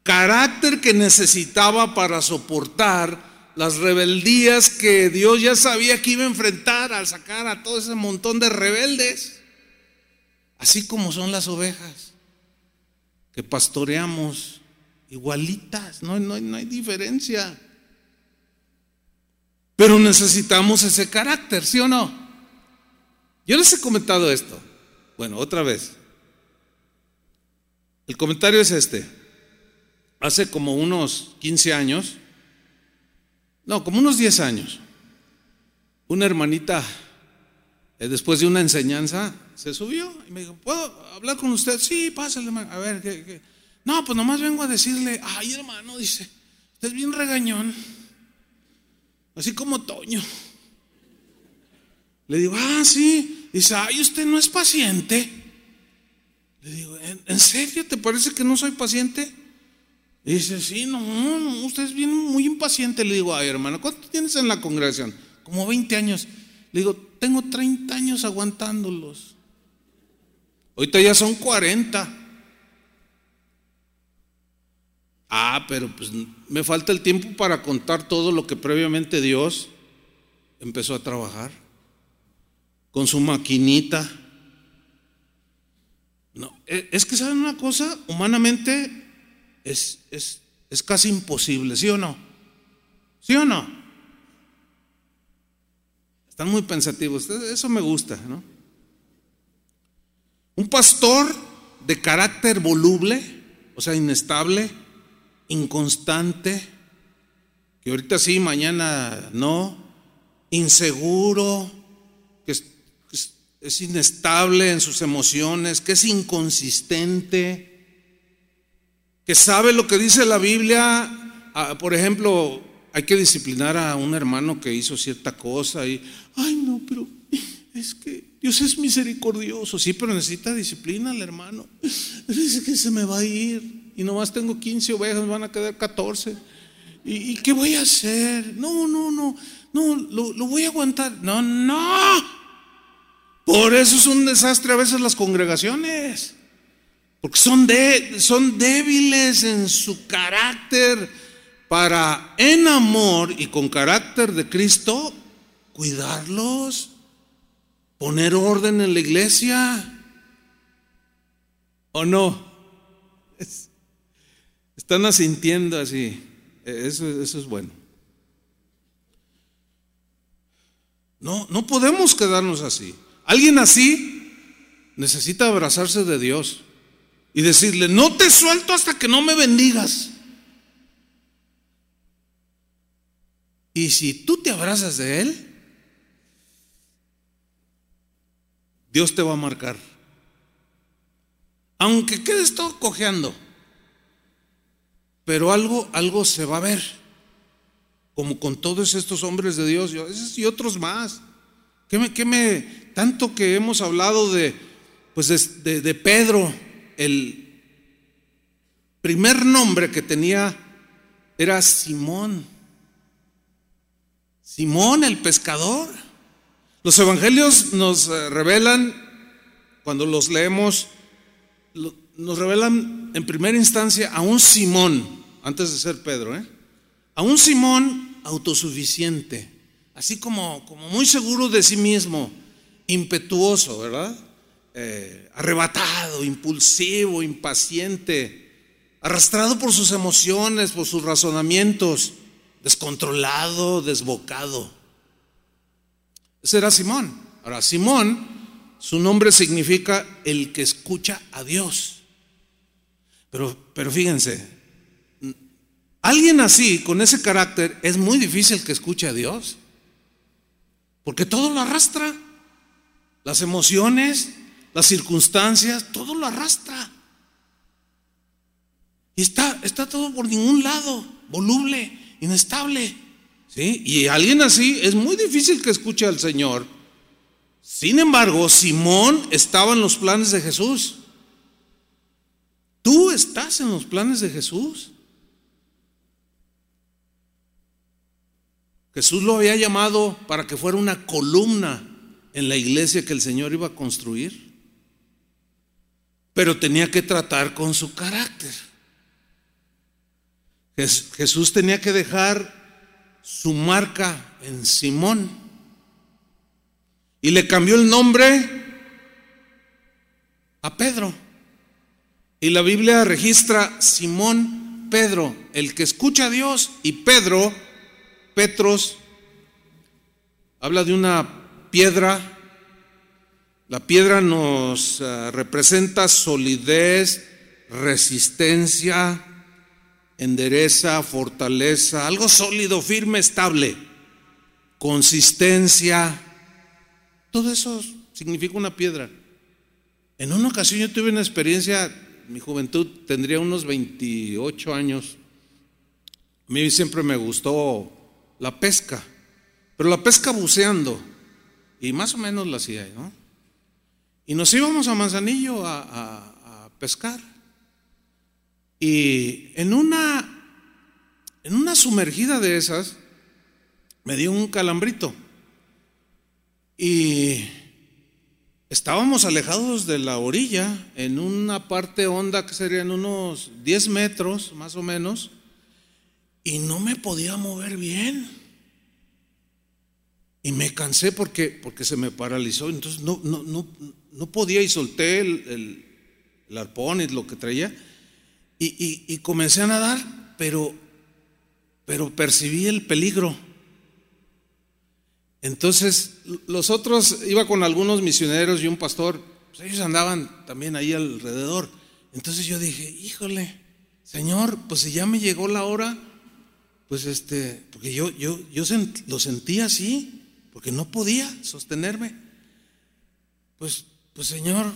Carácter que necesitaba para soportar las rebeldías que Dios ya sabía que iba a enfrentar al sacar a todo ese montón de rebeldes. Así como son las ovejas que pastoreamos igualitas, no, no, no hay diferencia. Pero necesitamos ese carácter, ¿sí o no? Yo les he comentado esto. Bueno, otra vez. El comentario es este. Hace como unos 15 años, no, como unos 10 años, una hermanita, eh, después de una enseñanza, se subió y me dijo, ¿puedo hablar con usted? Sí, pásale, a ver, ¿qué, No, pues nomás vengo a decirle, ay hermano, dice, usted es bien regañón, así como Toño. Le digo, ah, sí. Dice, ay, usted no es paciente. Le digo, ¿en, serio te parece que no soy paciente? Dice, sí, no, no, usted es bien muy impaciente. Le digo, ay, hermano, ¿cuánto tienes en la congregación? Como 20 años. Le digo, tengo 30 años aguantándolos. Ahorita ya son 40. Ah, pero pues me falta el tiempo para contar todo lo que previamente Dios empezó a trabajar con su maquinita. No, e, es que saben una cosa, humanamente es, es, es casi imposible, ¿sí o no? ¿Sí o no? Están muy pensativos, eso me gusta, ¿no? Un pastor de carácter voluble, o sea, inestable, inconstante, que ahorita sí, mañana no, inseguro, que es, inestable en sus emociones, que es inconsistente, que sabe lo que dice la Biblia, ah, por ejemplo, hay que disciplinar a un hermano que hizo cierta cosa y, ay no, pero es que Dios es misericordioso, sí, pero necesita disciplina el hermano. Dice que se me va a ir y nomás tengo 15 ovejas, van a quedar 14. ¿Y, qué voy a hacer? No, no, no, no, lo, voy a aguantar. No, no. Por eso es un desastre a veces las congregaciones. Porque son, son débiles en su carácter para en amor y con carácter de Cristo cuidarlos poner orden en la iglesia o no. Están asintiendo así. Eso, eso es bueno. No, no podemos quedarnos así. Alguien así necesita abrazarse de Dios y decirle, no te suelto hasta que no me bendigas. Y si tú te abrazas de Él, Dios te va a marcar. Aunque quedes todo cojeando, pero algo, algo se va a ver, como con todos estos hombres de Dios y otros más. ¿Qué me, qué me tanto que hemos hablado de, pues de, de Pedro, el primer nombre que tenía era Simón. Simón el pescador. Los evangelios nos eh, revelan, cuando los leemos, nos revelan en primera instancia a un Simón, antes de ser Pedro, ¿eh? a un Simón autosuficiente, así como, como muy seguro de sí mismo, impetuoso, ¿verdad? Eh, arrebatado, impulsivo, impaciente, arrastrado por sus emociones, por sus razonamientos descontrolado, desbocado. Ese era Simón. Ahora, Simón, su nombre significa el que escucha a Dios. Pero, pero fíjense, alguien así, con ese carácter, es muy difícil que escuche a Dios. Porque todo lo arrastra. Las emociones, las circunstancias, todo lo arrastra. Y está, está todo por ningún lado, voluble inestable. ¿sí? Y alguien así es muy difícil que escuche al Señor. Sin embargo, Simón estaba en los planes de Jesús. Tú estás en los planes de Jesús. Jesús lo había llamado para que fuera una columna en la iglesia que el Señor iba a construir. Pero tenía que tratar con su carácter. Jesús tenía que dejar su marca en Simón y le cambió el nombre a Pedro. Y la Biblia registra Simón Pedro, el que escucha a Dios, y Pedro, Petros, habla de una piedra. La piedra nos eh, representa solidez, resistencia, endereza, fortaleza, algo sólido, firme, estable, consistencia. Todo eso significa una piedra. En una ocasión yo tuve una experiencia, mi juventud tendría unos 28 años. A mí siempre me gustó la pesca, pero la pesca buceando, y más o menos la hacía, ¿no? Y nos íbamos a Manzanillo a, pescar. Y en una, en una sumergida de esas, me dio un calambrito. Y estábamos alejados de la orilla, en una parte honda que serían unos 10 metros más o menos, y no me podía mover bien. Y me cansé porque, porque se me paralizó, entonces no, no, no, no podía y solté el, el, arpón y lo que traía y, comencé a nadar, pero, pero percibí el peligro. Entonces, los otros, iba con algunos misioneros y un pastor, pues ellos andaban también ahí alrededor. Entonces yo dije, híjole, Señor, pues si ya me llegó la hora, pues este, porque yo, yo, yo lo sentía así, porque no podía sostenerme. Pues, pues Señor,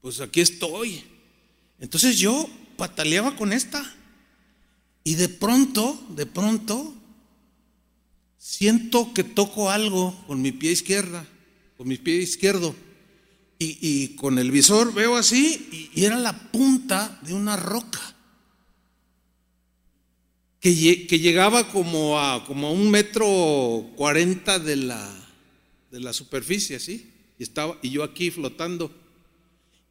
pues aquí estoy. Entonces yo pataleaba con esta. Y de pronto, de pronto, siento que toco algo con mi pie izquierda, con mi pie izquierdo. Y, con el visor veo así y, era la punta de una roca. Que, llegaba como a, como a un metro cuarenta de la, de la superficie, así. Y, estaba, y yo aquí flotando.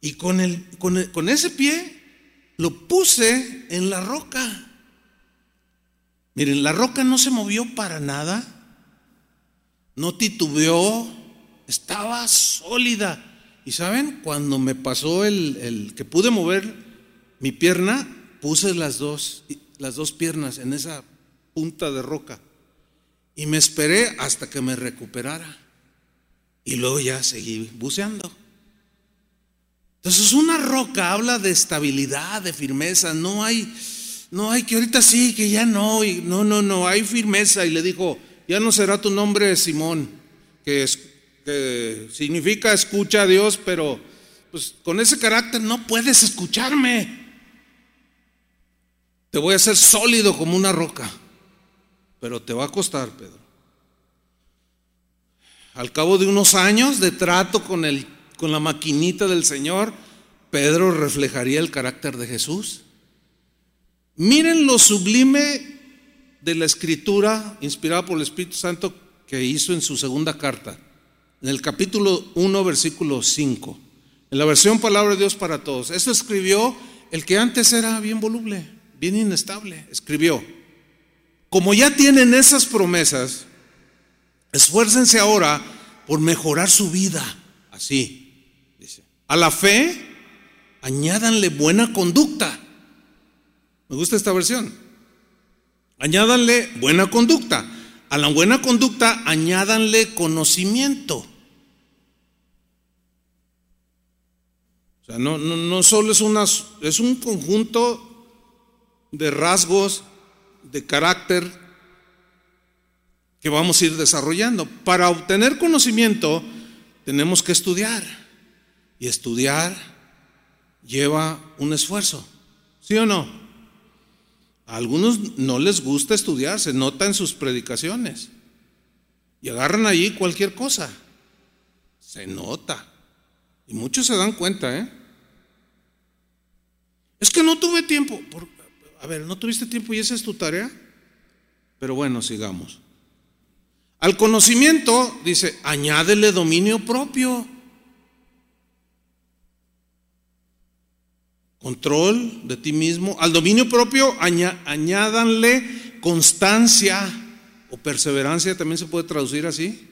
Y con, el, con, ese pie lo puse en la roca. Miren, la roca no se movió para nada, no titubeó, estaba sólida. Y saben, cuando me pasó el, el, que pude mover mi pierna, puse las dos, las dos piernas en esa punta de roca y me esperé hasta que me recuperara. Y luego ya seguí buceando. Entonces una roca habla de estabilidad, de firmeza. No hay, no hay que ahorita sí, que ya no. Y no, no, no, hay firmeza. Y le dijo, ya no será tu nombre Simón, que, es, que significa escucha a Dios, pero pues con ese carácter no puedes escucharme. Te voy a hacer sólido como una roca, pero te va a costar, Pedro. Al cabo de unos años de trato con, el, con la maquinita del Señor, Pedro reflejaría el carácter de Jesús. Miren lo sublime de la escritura inspirada por el Espíritu Santo que hizo en su segunda carta, en el capítulo 1, versículo 5, en la versión Palabra de Dios para Todos. Esto escribió el que antes era bien voluble, bien inestable. Escribió, como ya tienen esas promesas, Esfuércense ahora por mejorar su vida. Así, dice. A la fe, añádanle buena conducta. Me gusta esta versión. Añádanle buena conducta. A la buena conducta, añádanle conocimiento. O sea, no, no, no solo es, una, es un conjunto de rasgos, de carácter que vamos a ir desarrollando. Para obtener conocimiento tenemos que estudiar y estudiar lleva un esfuerzo, ¿sí o no? A algunos no les gusta estudiar, se nota en sus predicaciones y agarran allí cualquier cosa, se nota y muchos se dan cuenta, ¿eh? Es que no tuve tiempo. a ver, ¿no tuviste tiempo y esa es tu tarea? Pero bueno, sigamos. Al conocimiento, dice, añádele dominio propio. Control de ti mismo. Al dominio propio añádanle constancia o perseverancia, también se puede traducir así.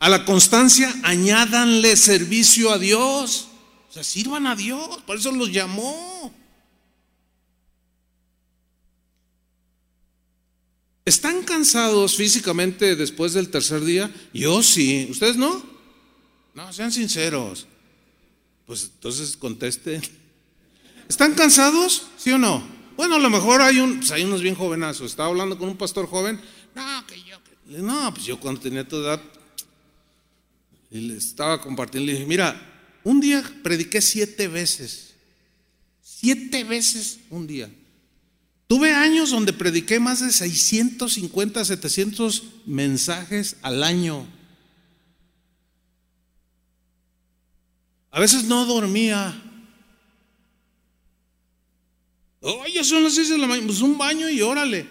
A la constancia añádanle servicio a Dios. O sea, sirvan a Dios, por eso los llamó. ¿Están cansados físicamente después del tercer día? Yo sí. ¿Ustedes no? No, sean sinceros. Pues entonces contesten. ¿Están cansados? ¿Sí o no? Bueno, a lo mejor hay, un, pues hay unos bien jovenazos. Estaba hablando con un pastor joven. No, que yo. no, pues yo cuando tenía tu edad. Y le estaba compartiendo. Le dije, mira, un día prediqué siete veces. Siete veces un día. Tuve años donde prediqué más de 650, 700 mensajes al año. A veces no dormía. Oye, son las 6 de la mañana, pues un baño y órale.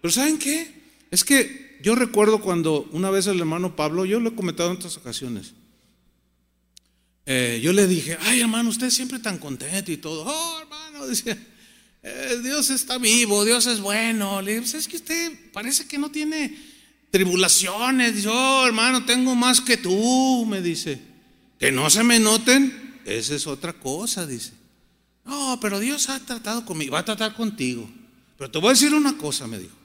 Pero ¿saben qué? Es que yo recuerdo cuando una vez el hermano Pablo, yo lo he comentado en otras ocasiones, eh, yo le dije, ay hermano, usted siempre tan contento y todo. Oh, hermano, decía, eh, Dios está vivo, Dios es bueno. Le pues es que usted parece que no tiene tribulaciones. Dice, oh hermano, tengo más que tú, me dice. Que no se me noten, esa es otra cosa, dice. No, pero Dios ha tratado conmigo, va a tratar contigo. Pero te voy a decir una cosa, me dijo.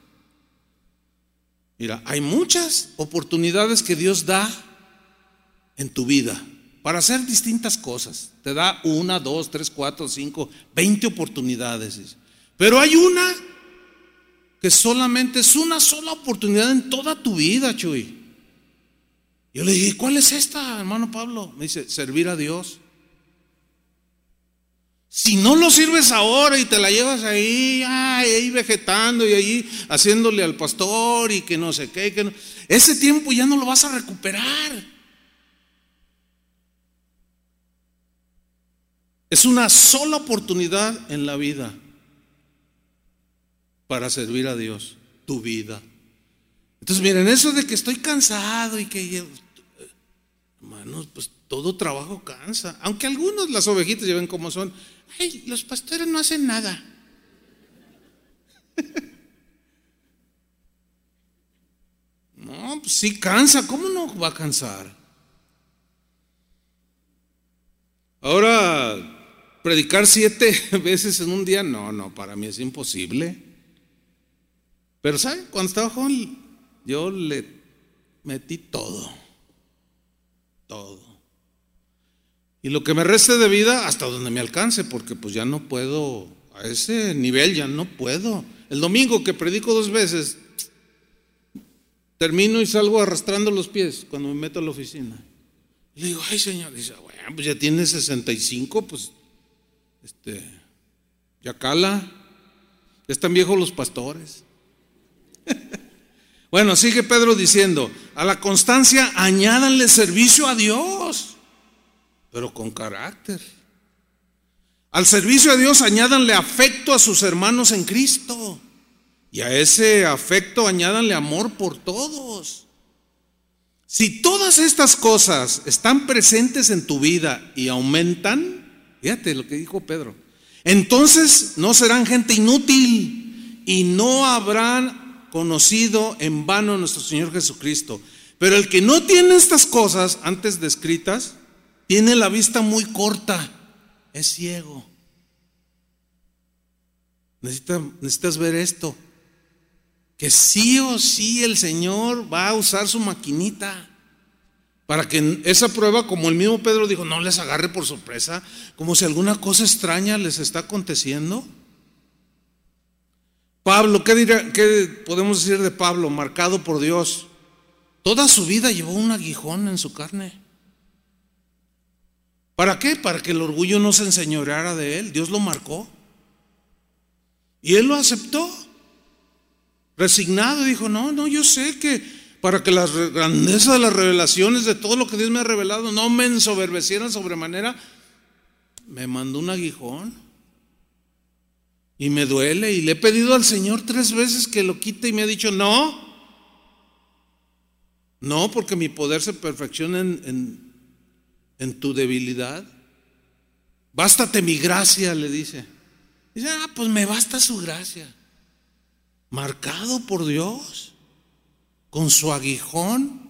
Mira, hay muchas oportunidades que Dios da en tu vida para hacer distintas cosas. Te da una, dos, tres, cuatro, cinco, veinte oportunidades. Pero hay una que solamente es una sola oportunidad en toda tu vida, Chuy. Yo le dije, ¿cuál es esta, hermano Pablo? Me dice, servir a Dios. Si no lo sirves ahora y te la llevas ahí, ahí vegetando y ahí haciéndole al pastor y que no sé qué, que ese tiempo ya no lo vas a recuperar. Es una sola oportunidad en la vida para servir a Dios, tu vida. Entonces, miren, eso de que estoy cansado y que, hermanos, pues todo trabajo cansa. Aunque algunos, las ovejitas, ya ven cómo son. Ay, los pastores no hacen nada. no, pues sí cansa. ¿Cómo no va a cansar? Ahora, predicar siete veces en un día, no, no, para mí es imposible. Pero ¿saben? Cuando estaba joven, yo le metí todo. Todo. Y lo que me reste de vida, hasta donde me alcance, porque pues ya no puedo, a ese nivel ya no puedo. El domingo que predico dos veces, termino y salgo arrastrando los pies cuando me meto a la oficina. Le digo, ay Señor, dice, bueno, pues ya tiene 65, pues, este, ya cala, ya están viejos los pastores. bueno, sigue Pedro diciendo, a la constancia añádanle servicio a Dios, pero con carácter. Al servicio a Dios añádanle afecto a sus hermanos en Cristo. Y a ese afecto añádanle amor por todos. Si todas estas cosas están presentes en tu vida y aumentan, fíjate lo que dijo Pedro, entonces no serán gente inútil y no habrán conocido en vano a nuestro Señor Jesucristo. Pero el que no tiene estas cosas antes descritas, tiene la vista muy corta, es ciego. Necesitas, ver esto que sí o sí el Señor va a usar su maquinita para que esa prueba, como el mismo Pedro dijo, no les agarre por sorpresa, como si alguna cosa extraña les está aconteciendo. Pablo, ¿qué, dirá, qué podemos decir de Pablo? Marcado por Dios. Toda su vida llevó un aguijón en su carne. ¿Para qué? Para que el orgullo no se enseñoreara de él. Dios lo marcó. Y él lo aceptó. Resignado dijo, no, no, yo sé que para que la grandeza de las revelaciones de todo lo que Dios me ha revelado no me ensoberbecieran sobremanera, me mandó un aguijón. Y me duele y le he pedido al Señor tres veces que lo quite y me ha dicho, no. No, porque mi poder se perfecciona en, en, en tu debilidad. Bástate mi gracia, le dice. Dice, ah, pues me basta su gracia marcado por Dios, con su aguijón.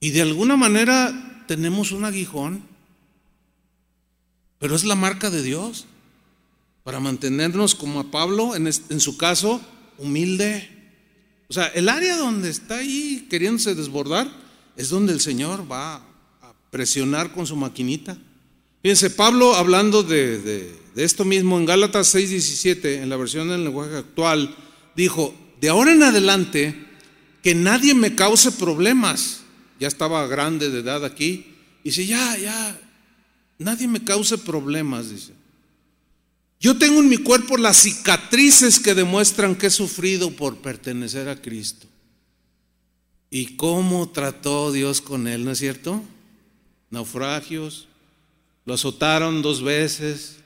Y de alguna manera tenemos un aguijón, pero es la marca de Dios para mantenernos como a Pablo, en, en su caso, humilde. O sea, el área donde está ahí queriéndose desbordar es donde el Señor va a presionar con su maquinita. Fíjense, Pablo hablando de esto mismo en Gálatas 6:17, en la versión del lenguaje actual, dijo, de ahora en adelante, que nadie me cause problemas. Ya estaba grande de edad aquí. Dice, ya, ya, nadie me cause problemas, dice. Yo tengo en mi cuerpo las cicatrices que demuestran que he sufrido por pertenecer a Cristo. ¿Y cómo trató Dios con él, no es cierto? Naufragios, lo azotaron dos veces,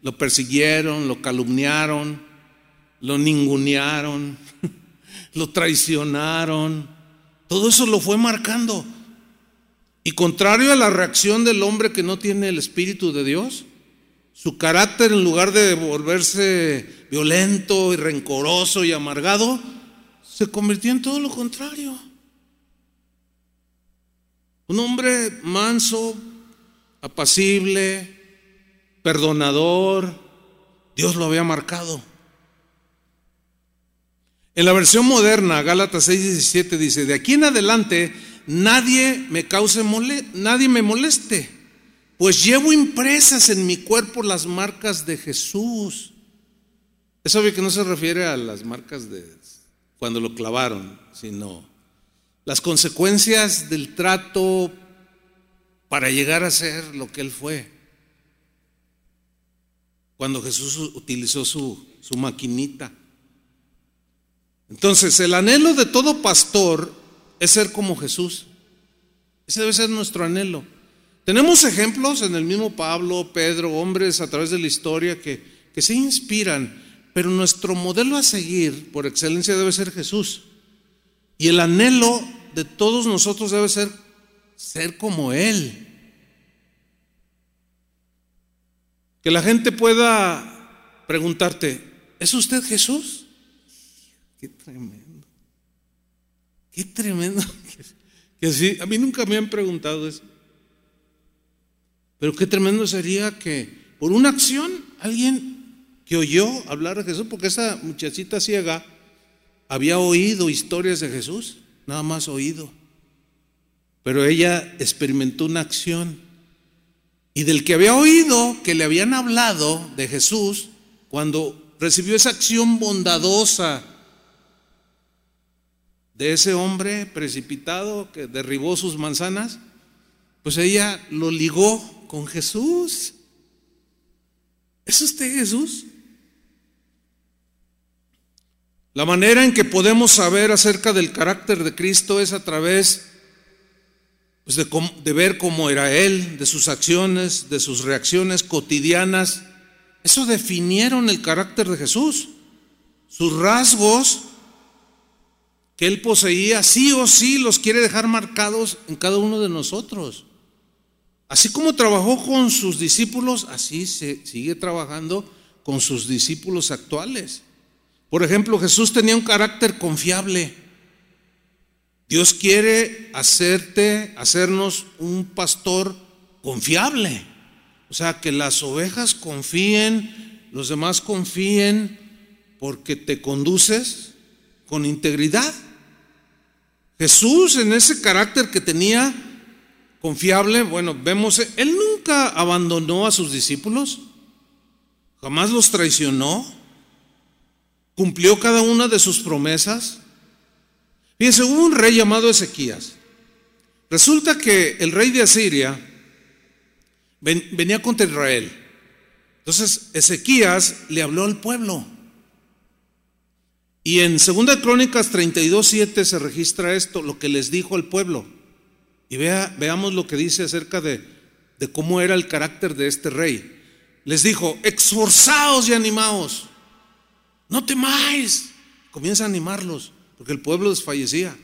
lo persiguieron, lo calumniaron, lo ningunearon, lo traicionaron. Todo eso lo fue marcando. Y contrario a la reacción del hombre que no tiene el Espíritu de Dios, su carácter en lugar de volverse violento y rencoroso y amargado, se convirtió en todo lo contrario. Un hombre manso, apacible, perdonador, Dios lo había marcado. En la versión moderna, Gálatas 6:17 dice, de aquí en adelante nadie me cause nadie me moleste, pues llevo impresas en mi cuerpo las marcas de Jesús. Es obvio que no se refiere a las marcas de cuando lo clavaron, sino las consecuencias del trato para llegar a ser lo que él fue. Cuando Jesús utilizó su, su maquinita. Entonces, el anhelo de todo pastor es ser como Jesús. Ese debe ser nuestro anhelo. Tenemos ejemplos en el mismo Pablo, Pedro, hombres a través de la historia que, que se inspiran, pero nuestro modelo a seguir por excelencia debe ser Jesús. Y el anhelo de todos nosotros debe ser ser como Él. Que la gente pueda preguntarte, ¿es usted Jesús? Qué tremendo. Qué tremendo. Que, a mí nunca me han preguntado eso. Pero qué tremendo sería que por una acción alguien que oyó hablar de Jesús, porque esa muchachita ciega había oído historias de Jesús, nada más oído. pero ella experimentó una acción. Y del que había oído que le habían hablado de Jesús, cuando recibió esa acción bondadosa de ese hombre precipitado que derribó sus manzanas, pues ella lo ligó con Jesús. ¿Es usted Jesús? La manera en que podemos saber acerca del carácter de Cristo es a través pues, de, de, ver cómo era Él, de sus acciones, de sus reacciones cotidianas. Eso definieron el carácter de Jesús. Sus rasgos que Él poseía, sí o sí los quiere dejar marcados en cada uno de nosotros. Así como trabajó con sus discípulos, así se sigue trabajando con sus discípulos actuales. Por ejemplo, Jesús tenía un carácter confiable. Dios quiere hacerte, hacernos un pastor confiable. O sea, que las ovejas confíen, los demás confíen, porque te conduces con integridad. Jesús en ese carácter que tenía confiable, bueno, vemos, él nunca abandonó a sus discípulos, jamás los traicionó cumplió cada una de sus promesas. Fíjense, hubo un rey llamado Ezequías. Resulta que el rey de Asiria venía contra Israel. Entonces Ezequías le habló al pueblo. Y en 2 Crónicas 32.7 se registra esto, lo que les dijo al pueblo. Y vea, veamos lo que dice acerca de, cómo era el carácter de este rey. Les dijo, esforzaos y animaos no temáis. Comienza a animarlos, porque el pueblo desfallecía.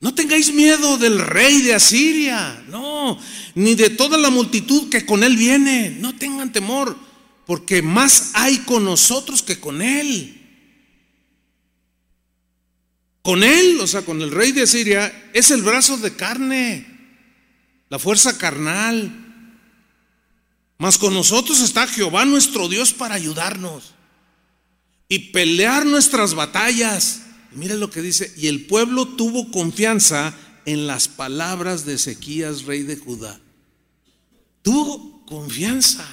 No tengáis miedo del rey de Asiria, no, ni de toda la multitud que con él viene. No tengan temor, porque más hay con nosotros que con él. Con él, o sea, con el rey de Asiria, es el brazo de carne, la fuerza carnal. Mas con nosotros está Jehová nuestro Dios para ayudarnos y pelear nuestras batallas. mire lo que dice, y el pueblo tuvo confianza en las palabras de Ezequías, rey de Judá. Tuvo confianza.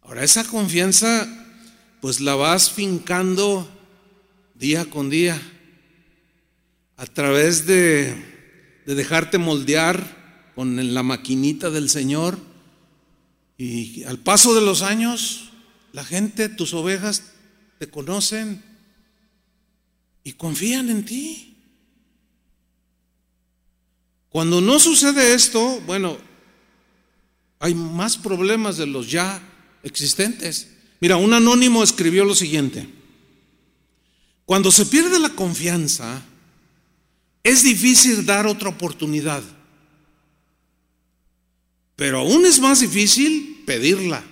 Ahora esa confianza pues la vas fincando día con día a través de, de dejarte moldear con la maquinita del Señor y al paso de los años la gente, tus ovejas, te conocen y confían en ti. Cuando no sucede esto, bueno, hay más problemas de los ya existentes. Mira, un anónimo escribió lo siguiente. Cuando se pierde la confianza, es difícil dar otra oportunidad. Pero aún es más difícil pedirla.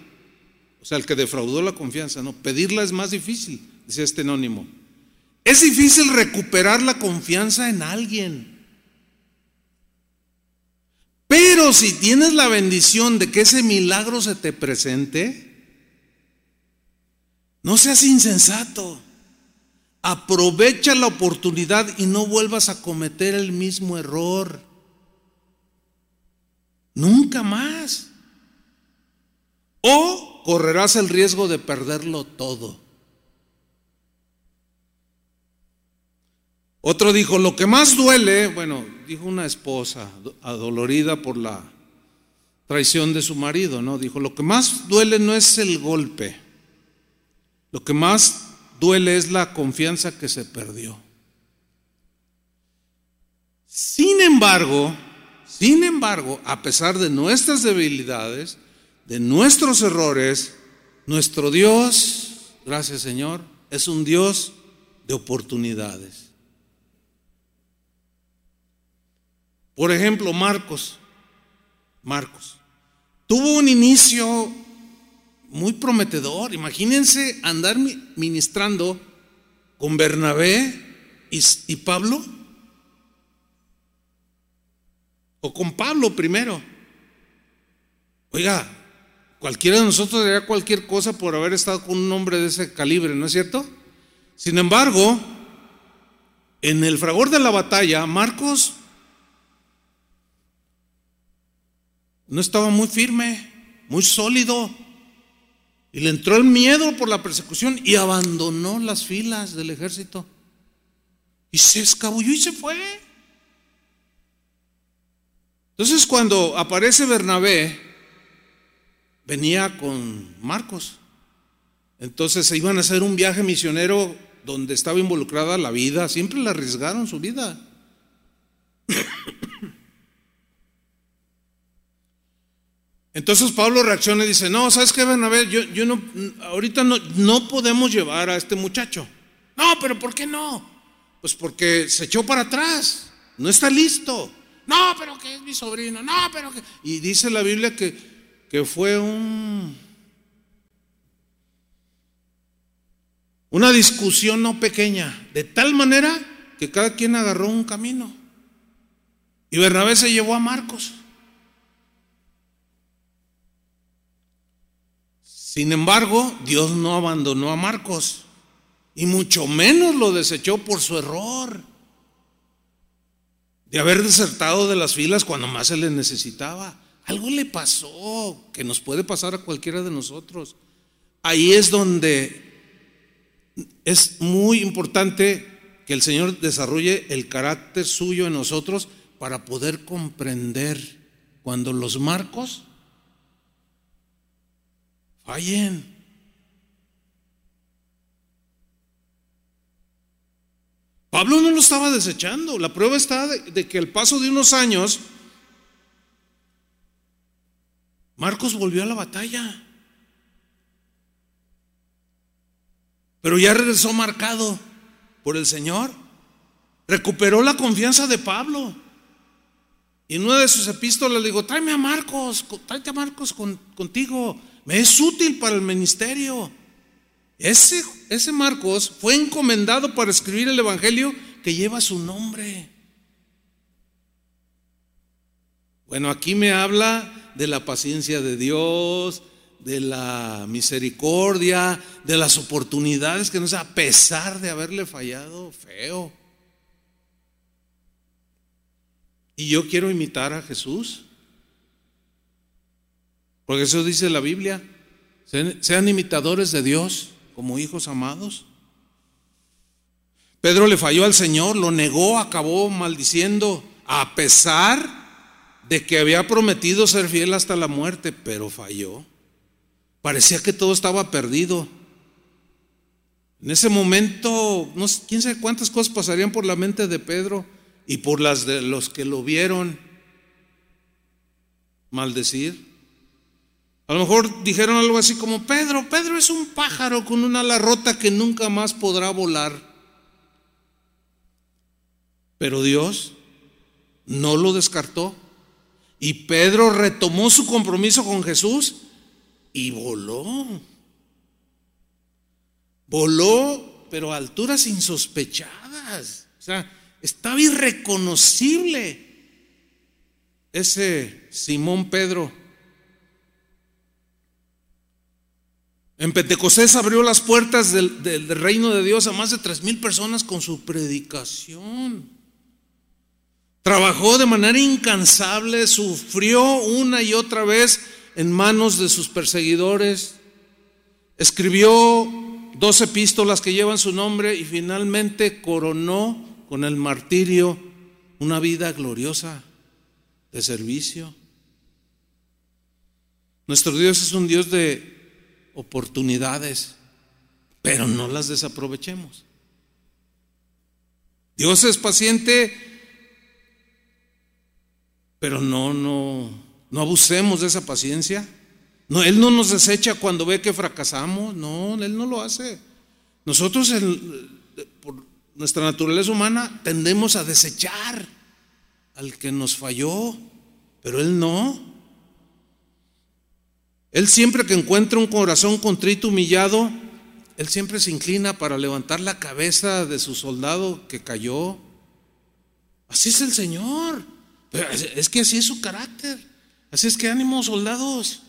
O sea, el que defraudó la confianza, no, pedirla es más difícil, decía este anónimo. Es difícil recuperar la confianza en alguien. Pero si tienes la bendición de que ese milagro se te presente, no seas insensato. Aprovecha la oportunidad y no vuelvas a cometer el mismo error. Nunca más. O correrás el riesgo de perderlo todo. Otro dijo, lo que más duele, bueno, dijo una esposa adolorida por la traición de su marido, ¿no? Dijo, lo que más duele no es el golpe, lo que más duele es la confianza que se perdió. Sin embargo, sin embargo, a pesar de nuestras debilidades, de nuestros errores, nuestro Dios, gracias Señor, es un Dios de oportunidades. Por ejemplo, Marcos, Marcos, tuvo un inicio muy prometedor. Imagínense andar ministrando con Bernabé y, Pablo, o con Pablo primero. Oiga, Cualquiera de nosotros haría cualquier cosa por haber estado con un hombre de ese calibre, ¿no es cierto? Sin embargo, en el fragor de la batalla, Marcos no estaba muy firme, muy sólido. Y le entró el miedo por la persecución y abandonó las filas del ejército. Y se escabulló y se fue. Entonces cuando aparece Bernabé, venía con Marcos. Entonces se iban a hacer un viaje misionero donde estaba involucrada la vida, siempre le arriesgaron su vida. Entonces Pablo reacciona y dice, no, ¿sabes qué, Bernabé? Yo, yo no, ahorita no, no podemos llevar a este muchacho. No, pero ¿por qué no? Pues porque se echó para atrás, no está listo. No, pero que es mi sobrino, no, pero que... Y dice la Biblia que, que fue un Una discusión no pequeña, de tal manera que cada quien agarró un camino. Y Bernabé se llevó a Marcos. Sin embargo, Dios no abandonó a Marcos y mucho menos lo desechó por su error de haber desertado de las filas cuando más se le necesitaba. Algo le pasó que nos puede pasar a cualquiera de nosotros. Ahí es donde es muy importante que el Señor desarrolle el carácter suyo en nosotros para poder comprender cuando los marcos Pablo no lo estaba desechando. La prueba está de, de, que al paso de unos años, Marcos volvió a la batalla. Pero ya regresó marcado por el Señor. Recuperó la confianza de Pablo. Y en una de sus epístolas le digo, tráeme a Marcos, tráete a Marcos contigo. Es útil para el ministerio. Ese, Marcos fue encomendado para escribir el Evangelio que lleva su nombre. Bueno, aquí me habla de la paciencia de Dios, de la misericordia, de las oportunidades que nos a pesar de haberle fallado feo. Y yo quiero imitar a Jesús. Porque eso dice la Biblia. Sean imitadores de Dios como hijos amados. Pedro le falló al Señor, lo negó, acabó maldiciendo, a pesar de que había prometido ser fiel hasta la muerte, pero falló. Parecía que todo estaba perdido. En ese momento, no sé, quién sabe cuántas cosas pasarían por la mente de Pedro y por las de los que lo vieron maldecir. A lo mejor dijeron algo así como, Pedro, Pedro es un pájaro con una ala rota que nunca más podrá volar. Pero Dios no lo descartó. Y Pedro retomó su compromiso con Jesús y voló. Voló, pero a alturas insospechadas. O sea, estaba irreconocible ese Simón Pedro. En Pentecostés abrió las puertas del, del, reino de Dios a más de tres mil personas con su predicación. Trabajó de manera incansable, sufrió una y otra vez en manos de sus perseguidores, escribió dos epístolas que llevan su nombre y finalmente coronó con el martirio una vida gloriosa de servicio. Nuestro Dios es un Dios de oportunidades, pero no las desaprovechemos. Dios es paciente, pero no, no, no abusemos de esa paciencia. No, Él no nos desecha cuando ve que fracasamos. No, Él no lo hace. Nosotros, por nuestra naturaleza humana, tendemos a desechar al que nos falló, pero Él no. Él siempre que encuentra un corazón contrito, humillado, Él siempre se inclina para levantar la cabeza de su soldado que cayó. Así es el Señor. es que así es su carácter. Así es que ánimo, soldados.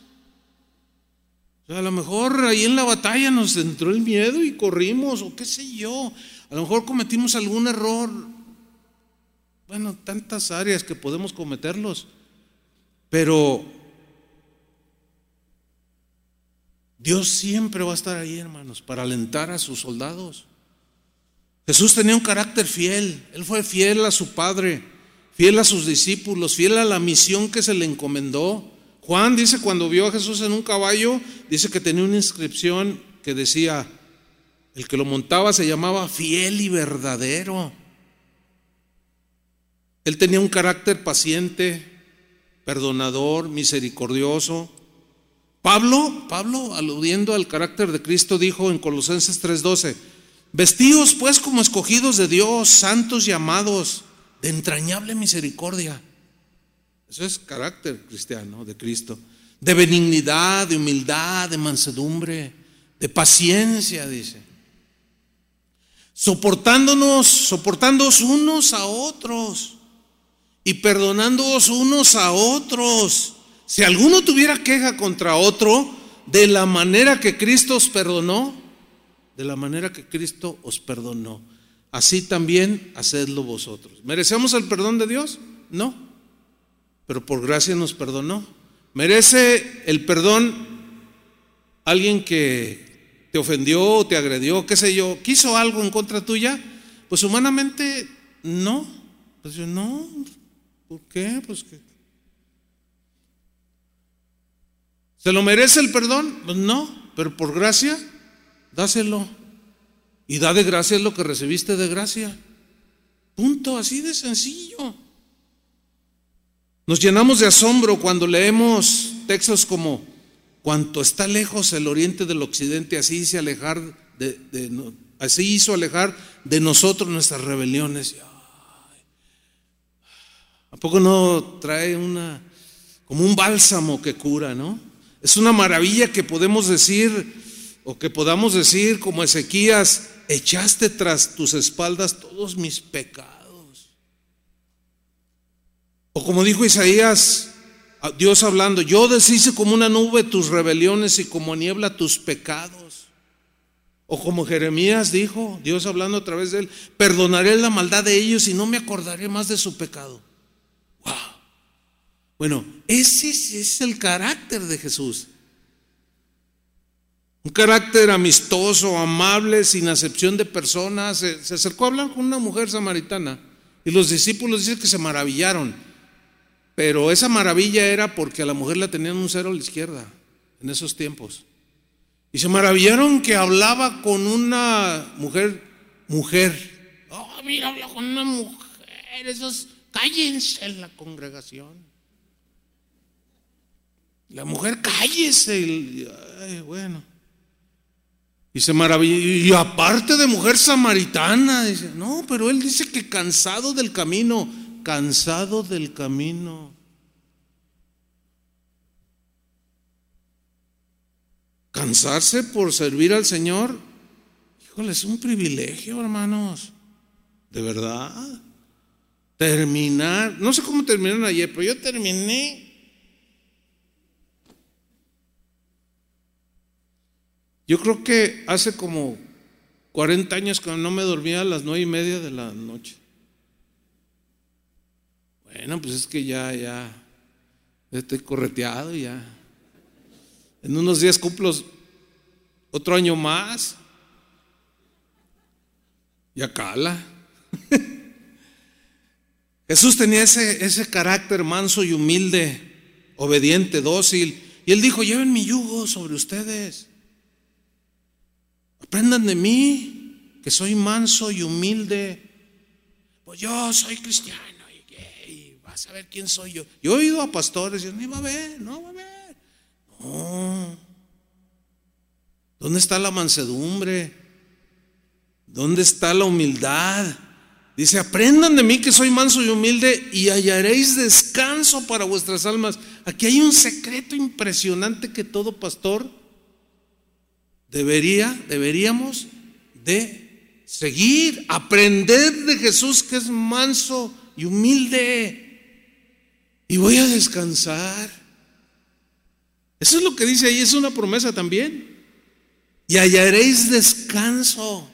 a lo mejor ahí en la batalla nos entró el miedo y corrimos, o qué sé yo. A lo mejor cometimos algún error. Bueno, tantas áreas que podemos cometerlos. Pero Dios siempre va a estar ahí, hermanos, para alentar a sus soldados. Jesús tenía un carácter fiel, él fue fiel a su Padre, fiel a sus discípulos, fiel a la misión que se le encomendó. Juan dice cuando vio a Jesús en un caballo, dice que tenía una inscripción que decía, el que lo montaba se llamaba fiel y verdadero. Él tenía un carácter paciente, perdonador, misericordioso. Pablo, Pablo, aludiendo al carácter de Cristo, dijo en Colosenses 3:12, vestíos pues como escogidos de Dios, santos y amados, de entrañable misericordia. Eso es carácter cristiano de Cristo, de benignidad, de humildad, de mansedumbre, de paciencia, dice. Soportándonos, soportándonos unos a otros y perdonándoos unos a otros si alguno tuviera queja contra otro, de la manera que Cristo os perdonó, de la manera que Cristo os perdonó, así también hacedlo vosotros. ¿Merecemos el perdón de Dios? No, pero por gracia nos perdonó. ¿Merece el perdón alguien que te ofendió o te agredió, qué sé yo, quiso algo en contra tuya? Pues humanamente no. Pues yo no. ¿Por qué? Pues que ¿Se lo merece el perdón? Pues no, pero por gracia, dáselo. Y da de gracia lo que recibiste de gracia. Punto, así de sencillo. Nos llenamos de asombro cuando leemos textos como cuanto está lejos el oriente del occidente, así hizo alejar de, así hizo alejar de nosotros nuestras rebeliones. ¿A poco no trae una como un bálsamo que cura, no? Es una maravilla que podemos decir o que podamos decir como Ezequías, echaste tras tus espaldas todos mis pecados. O como dijo Isaías, Dios hablando, yo deshice como una nube tus rebeliones y como niebla tus pecados. O como Jeremías dijo, Dios hablando a través de él, perdonaré la maldad de ellos y no me acordaré más de su pecado. Bueno, ese es el carácter de Jesús. Un carácter amistoso, amable, sin acepción de personas. Se, acercó a hablar con una mujer samaritana y los discípulos dicen que se maravillaron. Pero esa maravilla era porque a la mujer la tenían un cero a la izquierda en esos tiempos. Y se maravillaron que hablaba con una mujer, mujer. Oh, mira, habla con una mujer. Esos, cállense en la congregación. La mujer, cállese. Bueno. Y se maravilla. Y aparte de mujer samaritana, dice, no, pero él dice que cansado del camino, cansado del camino. Cansarse por servir al Señor, híjole, es un privilegio, hermanos. De verdad. Terminar, no sé cómo terminaron ayer, pero yo terminé Yo creo que hace como 40 años que no me dormía a las nueve y media de la noche. Bueno, pues es que ya, ya, estoy correteado ya. En unos días cumplo otro año más. Ya cala. Jesús tenía ese, ese carácter manso y humilde, obediente, dócil. Y él dijo, lleven mi yugo sobre ustedes. Aprendan de mí, que soy manso y humilde. Pues yo soy cristiano y, vas a ver quién soy yo. Yo he oído a pastores y no va a ver, no va a ver. No. ¿Dónde está la mansedumbre? ¿Dónde está la humildad? Dice, aprendan de mí que soy manso y humilde y hallaréis descanso para vuestras almas. Aquí hay un secreto impresionante que todo pastor debería, deberíamos de seguir, aprender de Jesús que es manso y humilde. Y voy a descansar. Eso es lo que dice ahí, es una promesa también. Y hallaréis descanso.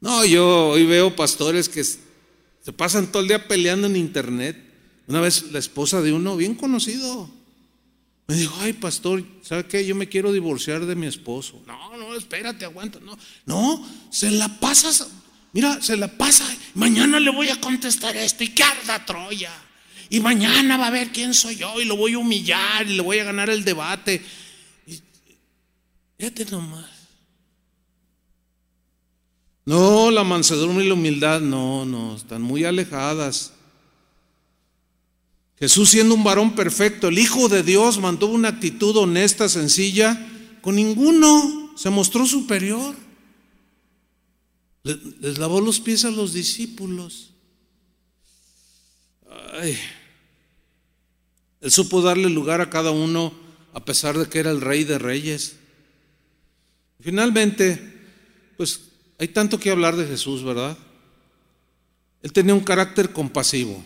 No, yo hoy veo pastores que se pasan todo el día peleando en internet. Una vez la esposa de uno bien conocido Me dijo, ay pastor, ¿sabe qué? Yo me quiero divorciar de mi esposo. No, no, espérate, aguanta. No, no, se la pasas, mira, se la pasa. Mañana le voy a contestar esto y que arda Troya. Y mañana va a ver quién soy yo y lo voy a humillar y le voy a ganar el debate. Y, fíjate nomás. No, la mansedumbre y la humildad, no, no, están muy alejadas. Jesús siendo un varón perfecto, el Hijo de Dios, mantuvo una actitud honesta, sencilla, con ninguno se mostró superior. Les lavó los pies a los discípulos. Ay. Él supo darle lugar a cada uno a pesar de que era el rey de reyes. Finalmente, pues hay tanto que hablar de Jesús, ¿verdad? Él tenía un carácter compasivo,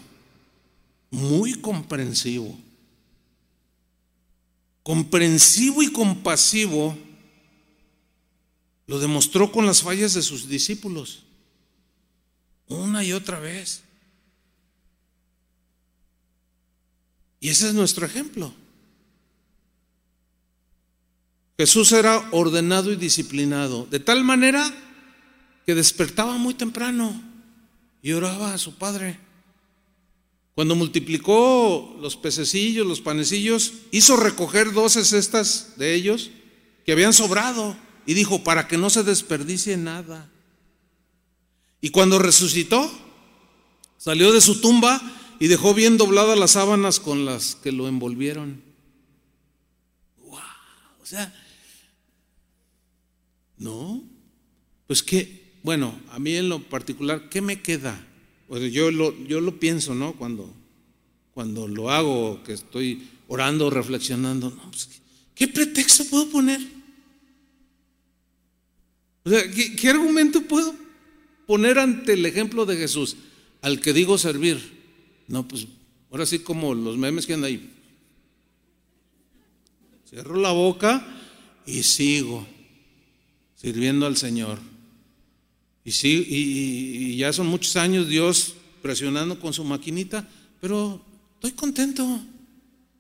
muy comprensivo. Comprensivo y compasivo lo demostró con las fallas de sus discípulos, una y otra vez. Y ese es nuestro ejemplo. Jesús era ordenado y disciplinado, de tal manera que despertaba muy temprano y oraba a su Padre. Cuando multiplicó los pececillos, los panecillos, hizo recoger doce cestas de ellos que habían sobrado y dijo, para que no se desperdicie nada. Y cuando resucitó, salió de su tumba y dejó bien dobladas las sábanas con las que lo envolvieron. ¡Wow! O sea, no, pues que, bueno, a mí en lo particular, ¿qué me queda? Pues yo lo, yo lo pienso, ¿no? Cuando, cuando lo hago, que estoy orando, reflexionando, no, pues, ¿qué pretexto puedo poner? O sea, ¿qué, ¿qué argumento puedo poner ante el ejemplo de Jesús? Al que digo servir. No, pues ahora sí como los memes que andan ahí. Cierro la boca y sigo sirviendo al Señor. Y, sí, y, ya son muchos años Dios presionando con su maquinita, pero estoy contento.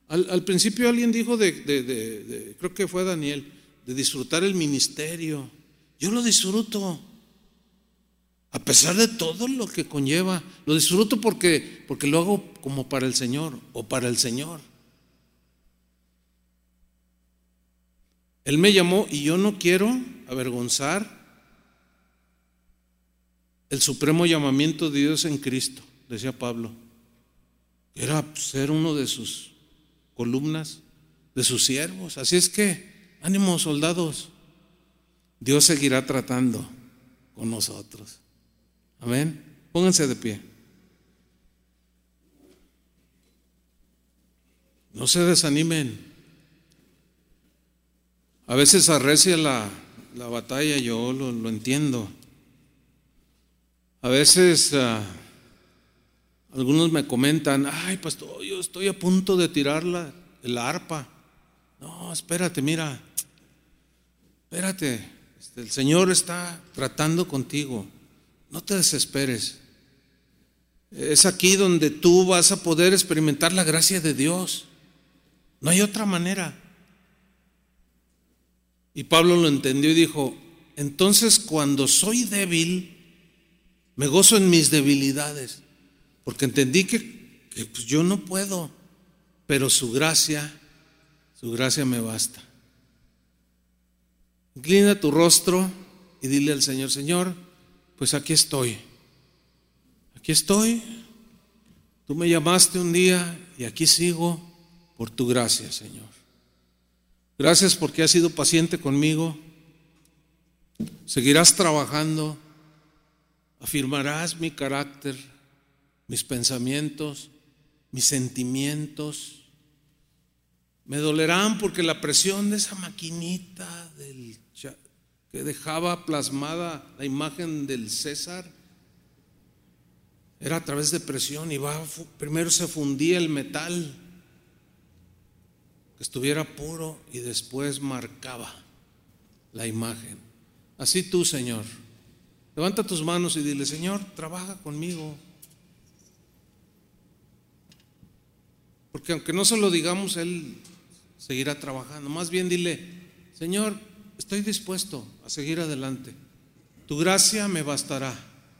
Al, principio alguien dijo de, creo que fue Daniel, de disfrutar el ministerio. Yo lo disfruto. A pesar de todo lo que conlleva, lo disfruto porque, porque lo hago como para el Señor o para el Señor. Él me llamó y yo no quiero avergonzar el supremo llamamiento de Dios en Cristo, decía Pablo. Era ser uno de sus columnas, de sus siervos. Así es que, ánimo soldados, Dios seguirá tratando con nosotros. Amén. Pónganse de pie. No se desanimen. A veces arrecia la, la batalla, yo lo, entiendo. Veces ah, algunos me comentan, ay pastor, yo estoy a punto de tirar la, el arpa. No, espérate, mira, espérate, este, el Señor está tratando contigo. No te desesperes. Es aquí donde tú vas a poder experimentar la gracia de Dios. No hay otra manera. Y Pablo lo entendió y dijo, entonces cuando soy débil, me gozo en mis debilidades, porque entendí que, pues, yo no puedo, pero su gracia, su gracia me basta. Inclina tu rostro y dile al Señor, Señor, pues aquí estoy. Aquí estoy. Tú me llamaste un día y aquí sigo por tu gracia, Señor. Gracias porque has sido paciente conmigo. Seguirás trabajando. Afirmarás mi carácter, mis pensamientos, mis sentimientos. Me dolerán porque la presión de esa maquinita del que dejaba plasmada la imagen del César era a través de presión y primero se fundía el metal que estuviera puro y después marcaba la imagen. Así tú, Señor, levanta tus manos y dile, Señor, trabaja conmigo. Porque aunque no se lo digamos, Él seguirá trabajando. Más bien dile, Señor, estoy dispuesto a seguir adelante. Tu gracia me bastará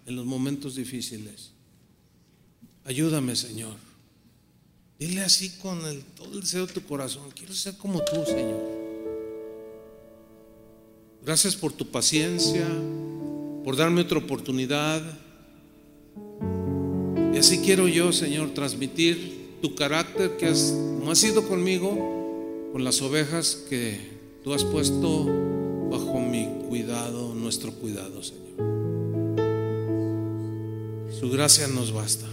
en los momentos difíciles. Ayúdame, Señor. Dile así con el, todo el deseo de tu corazón. Quiero ser como tú, Señor. Gracias por tu paciencia, por darme otra oportunidad. Y así quiero yo, Señor, transmitir tu carácter que has, como has sido conmigo, con las ovejas que tú has puesto bajo mi cuidado, nuestro cuidado, Señor. Su gracia nos basta.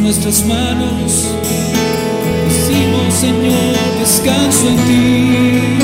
Nuestras manos, decimos Señor, descanso en ti.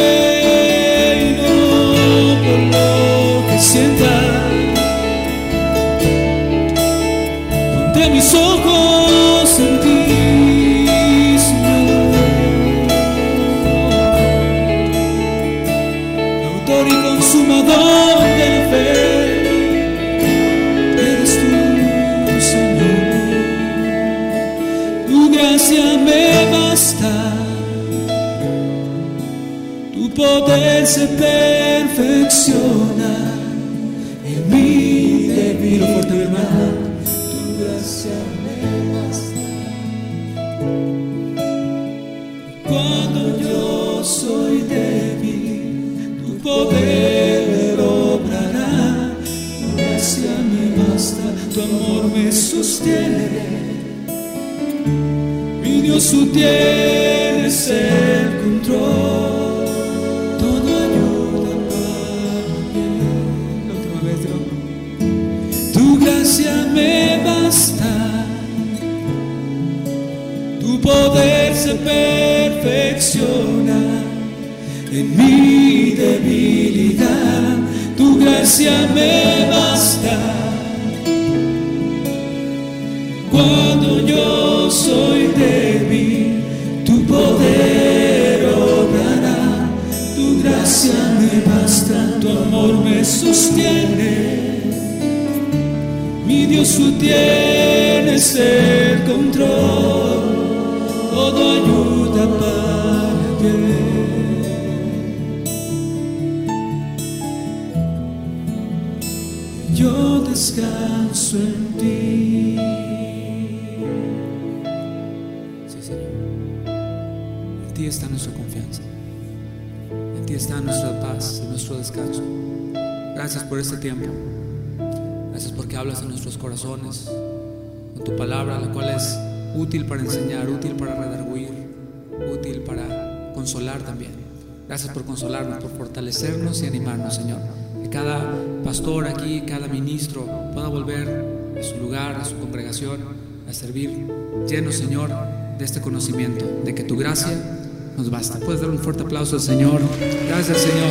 day. se perfecciona en mi débil fuerte tu gracia me basta. Cuando yo soy débil, tu poder obrará, tu gracia me basta, tu amor me sostiene, mi Dios su tiempo. Perfecciona en mi debilidad. Tu gracia me basta. Cuando yo soy débil, tu poder obrará. Tu gracia me basta, tu amor me sostiene. Mi Dios, tú tienes el control, Nuestra paz y nuestro descanso. Gracias por este tiempo. Gracias porque hablas en nuestros corazones con tu palabra, la cual es útil para enseñar, útil para redarguir, útil para consolar también. Gracias por consolarnos, por fortalecernos y animarnos, Señor. Que cada pastor aquí, cada ministro pueda volver a su lugar, a su congregación, a servir lleno, Señor, de este conocimiento, de que tu gracia nos basta. Puedes dar un fuerte aplauso al Señor. Gracias, Señor.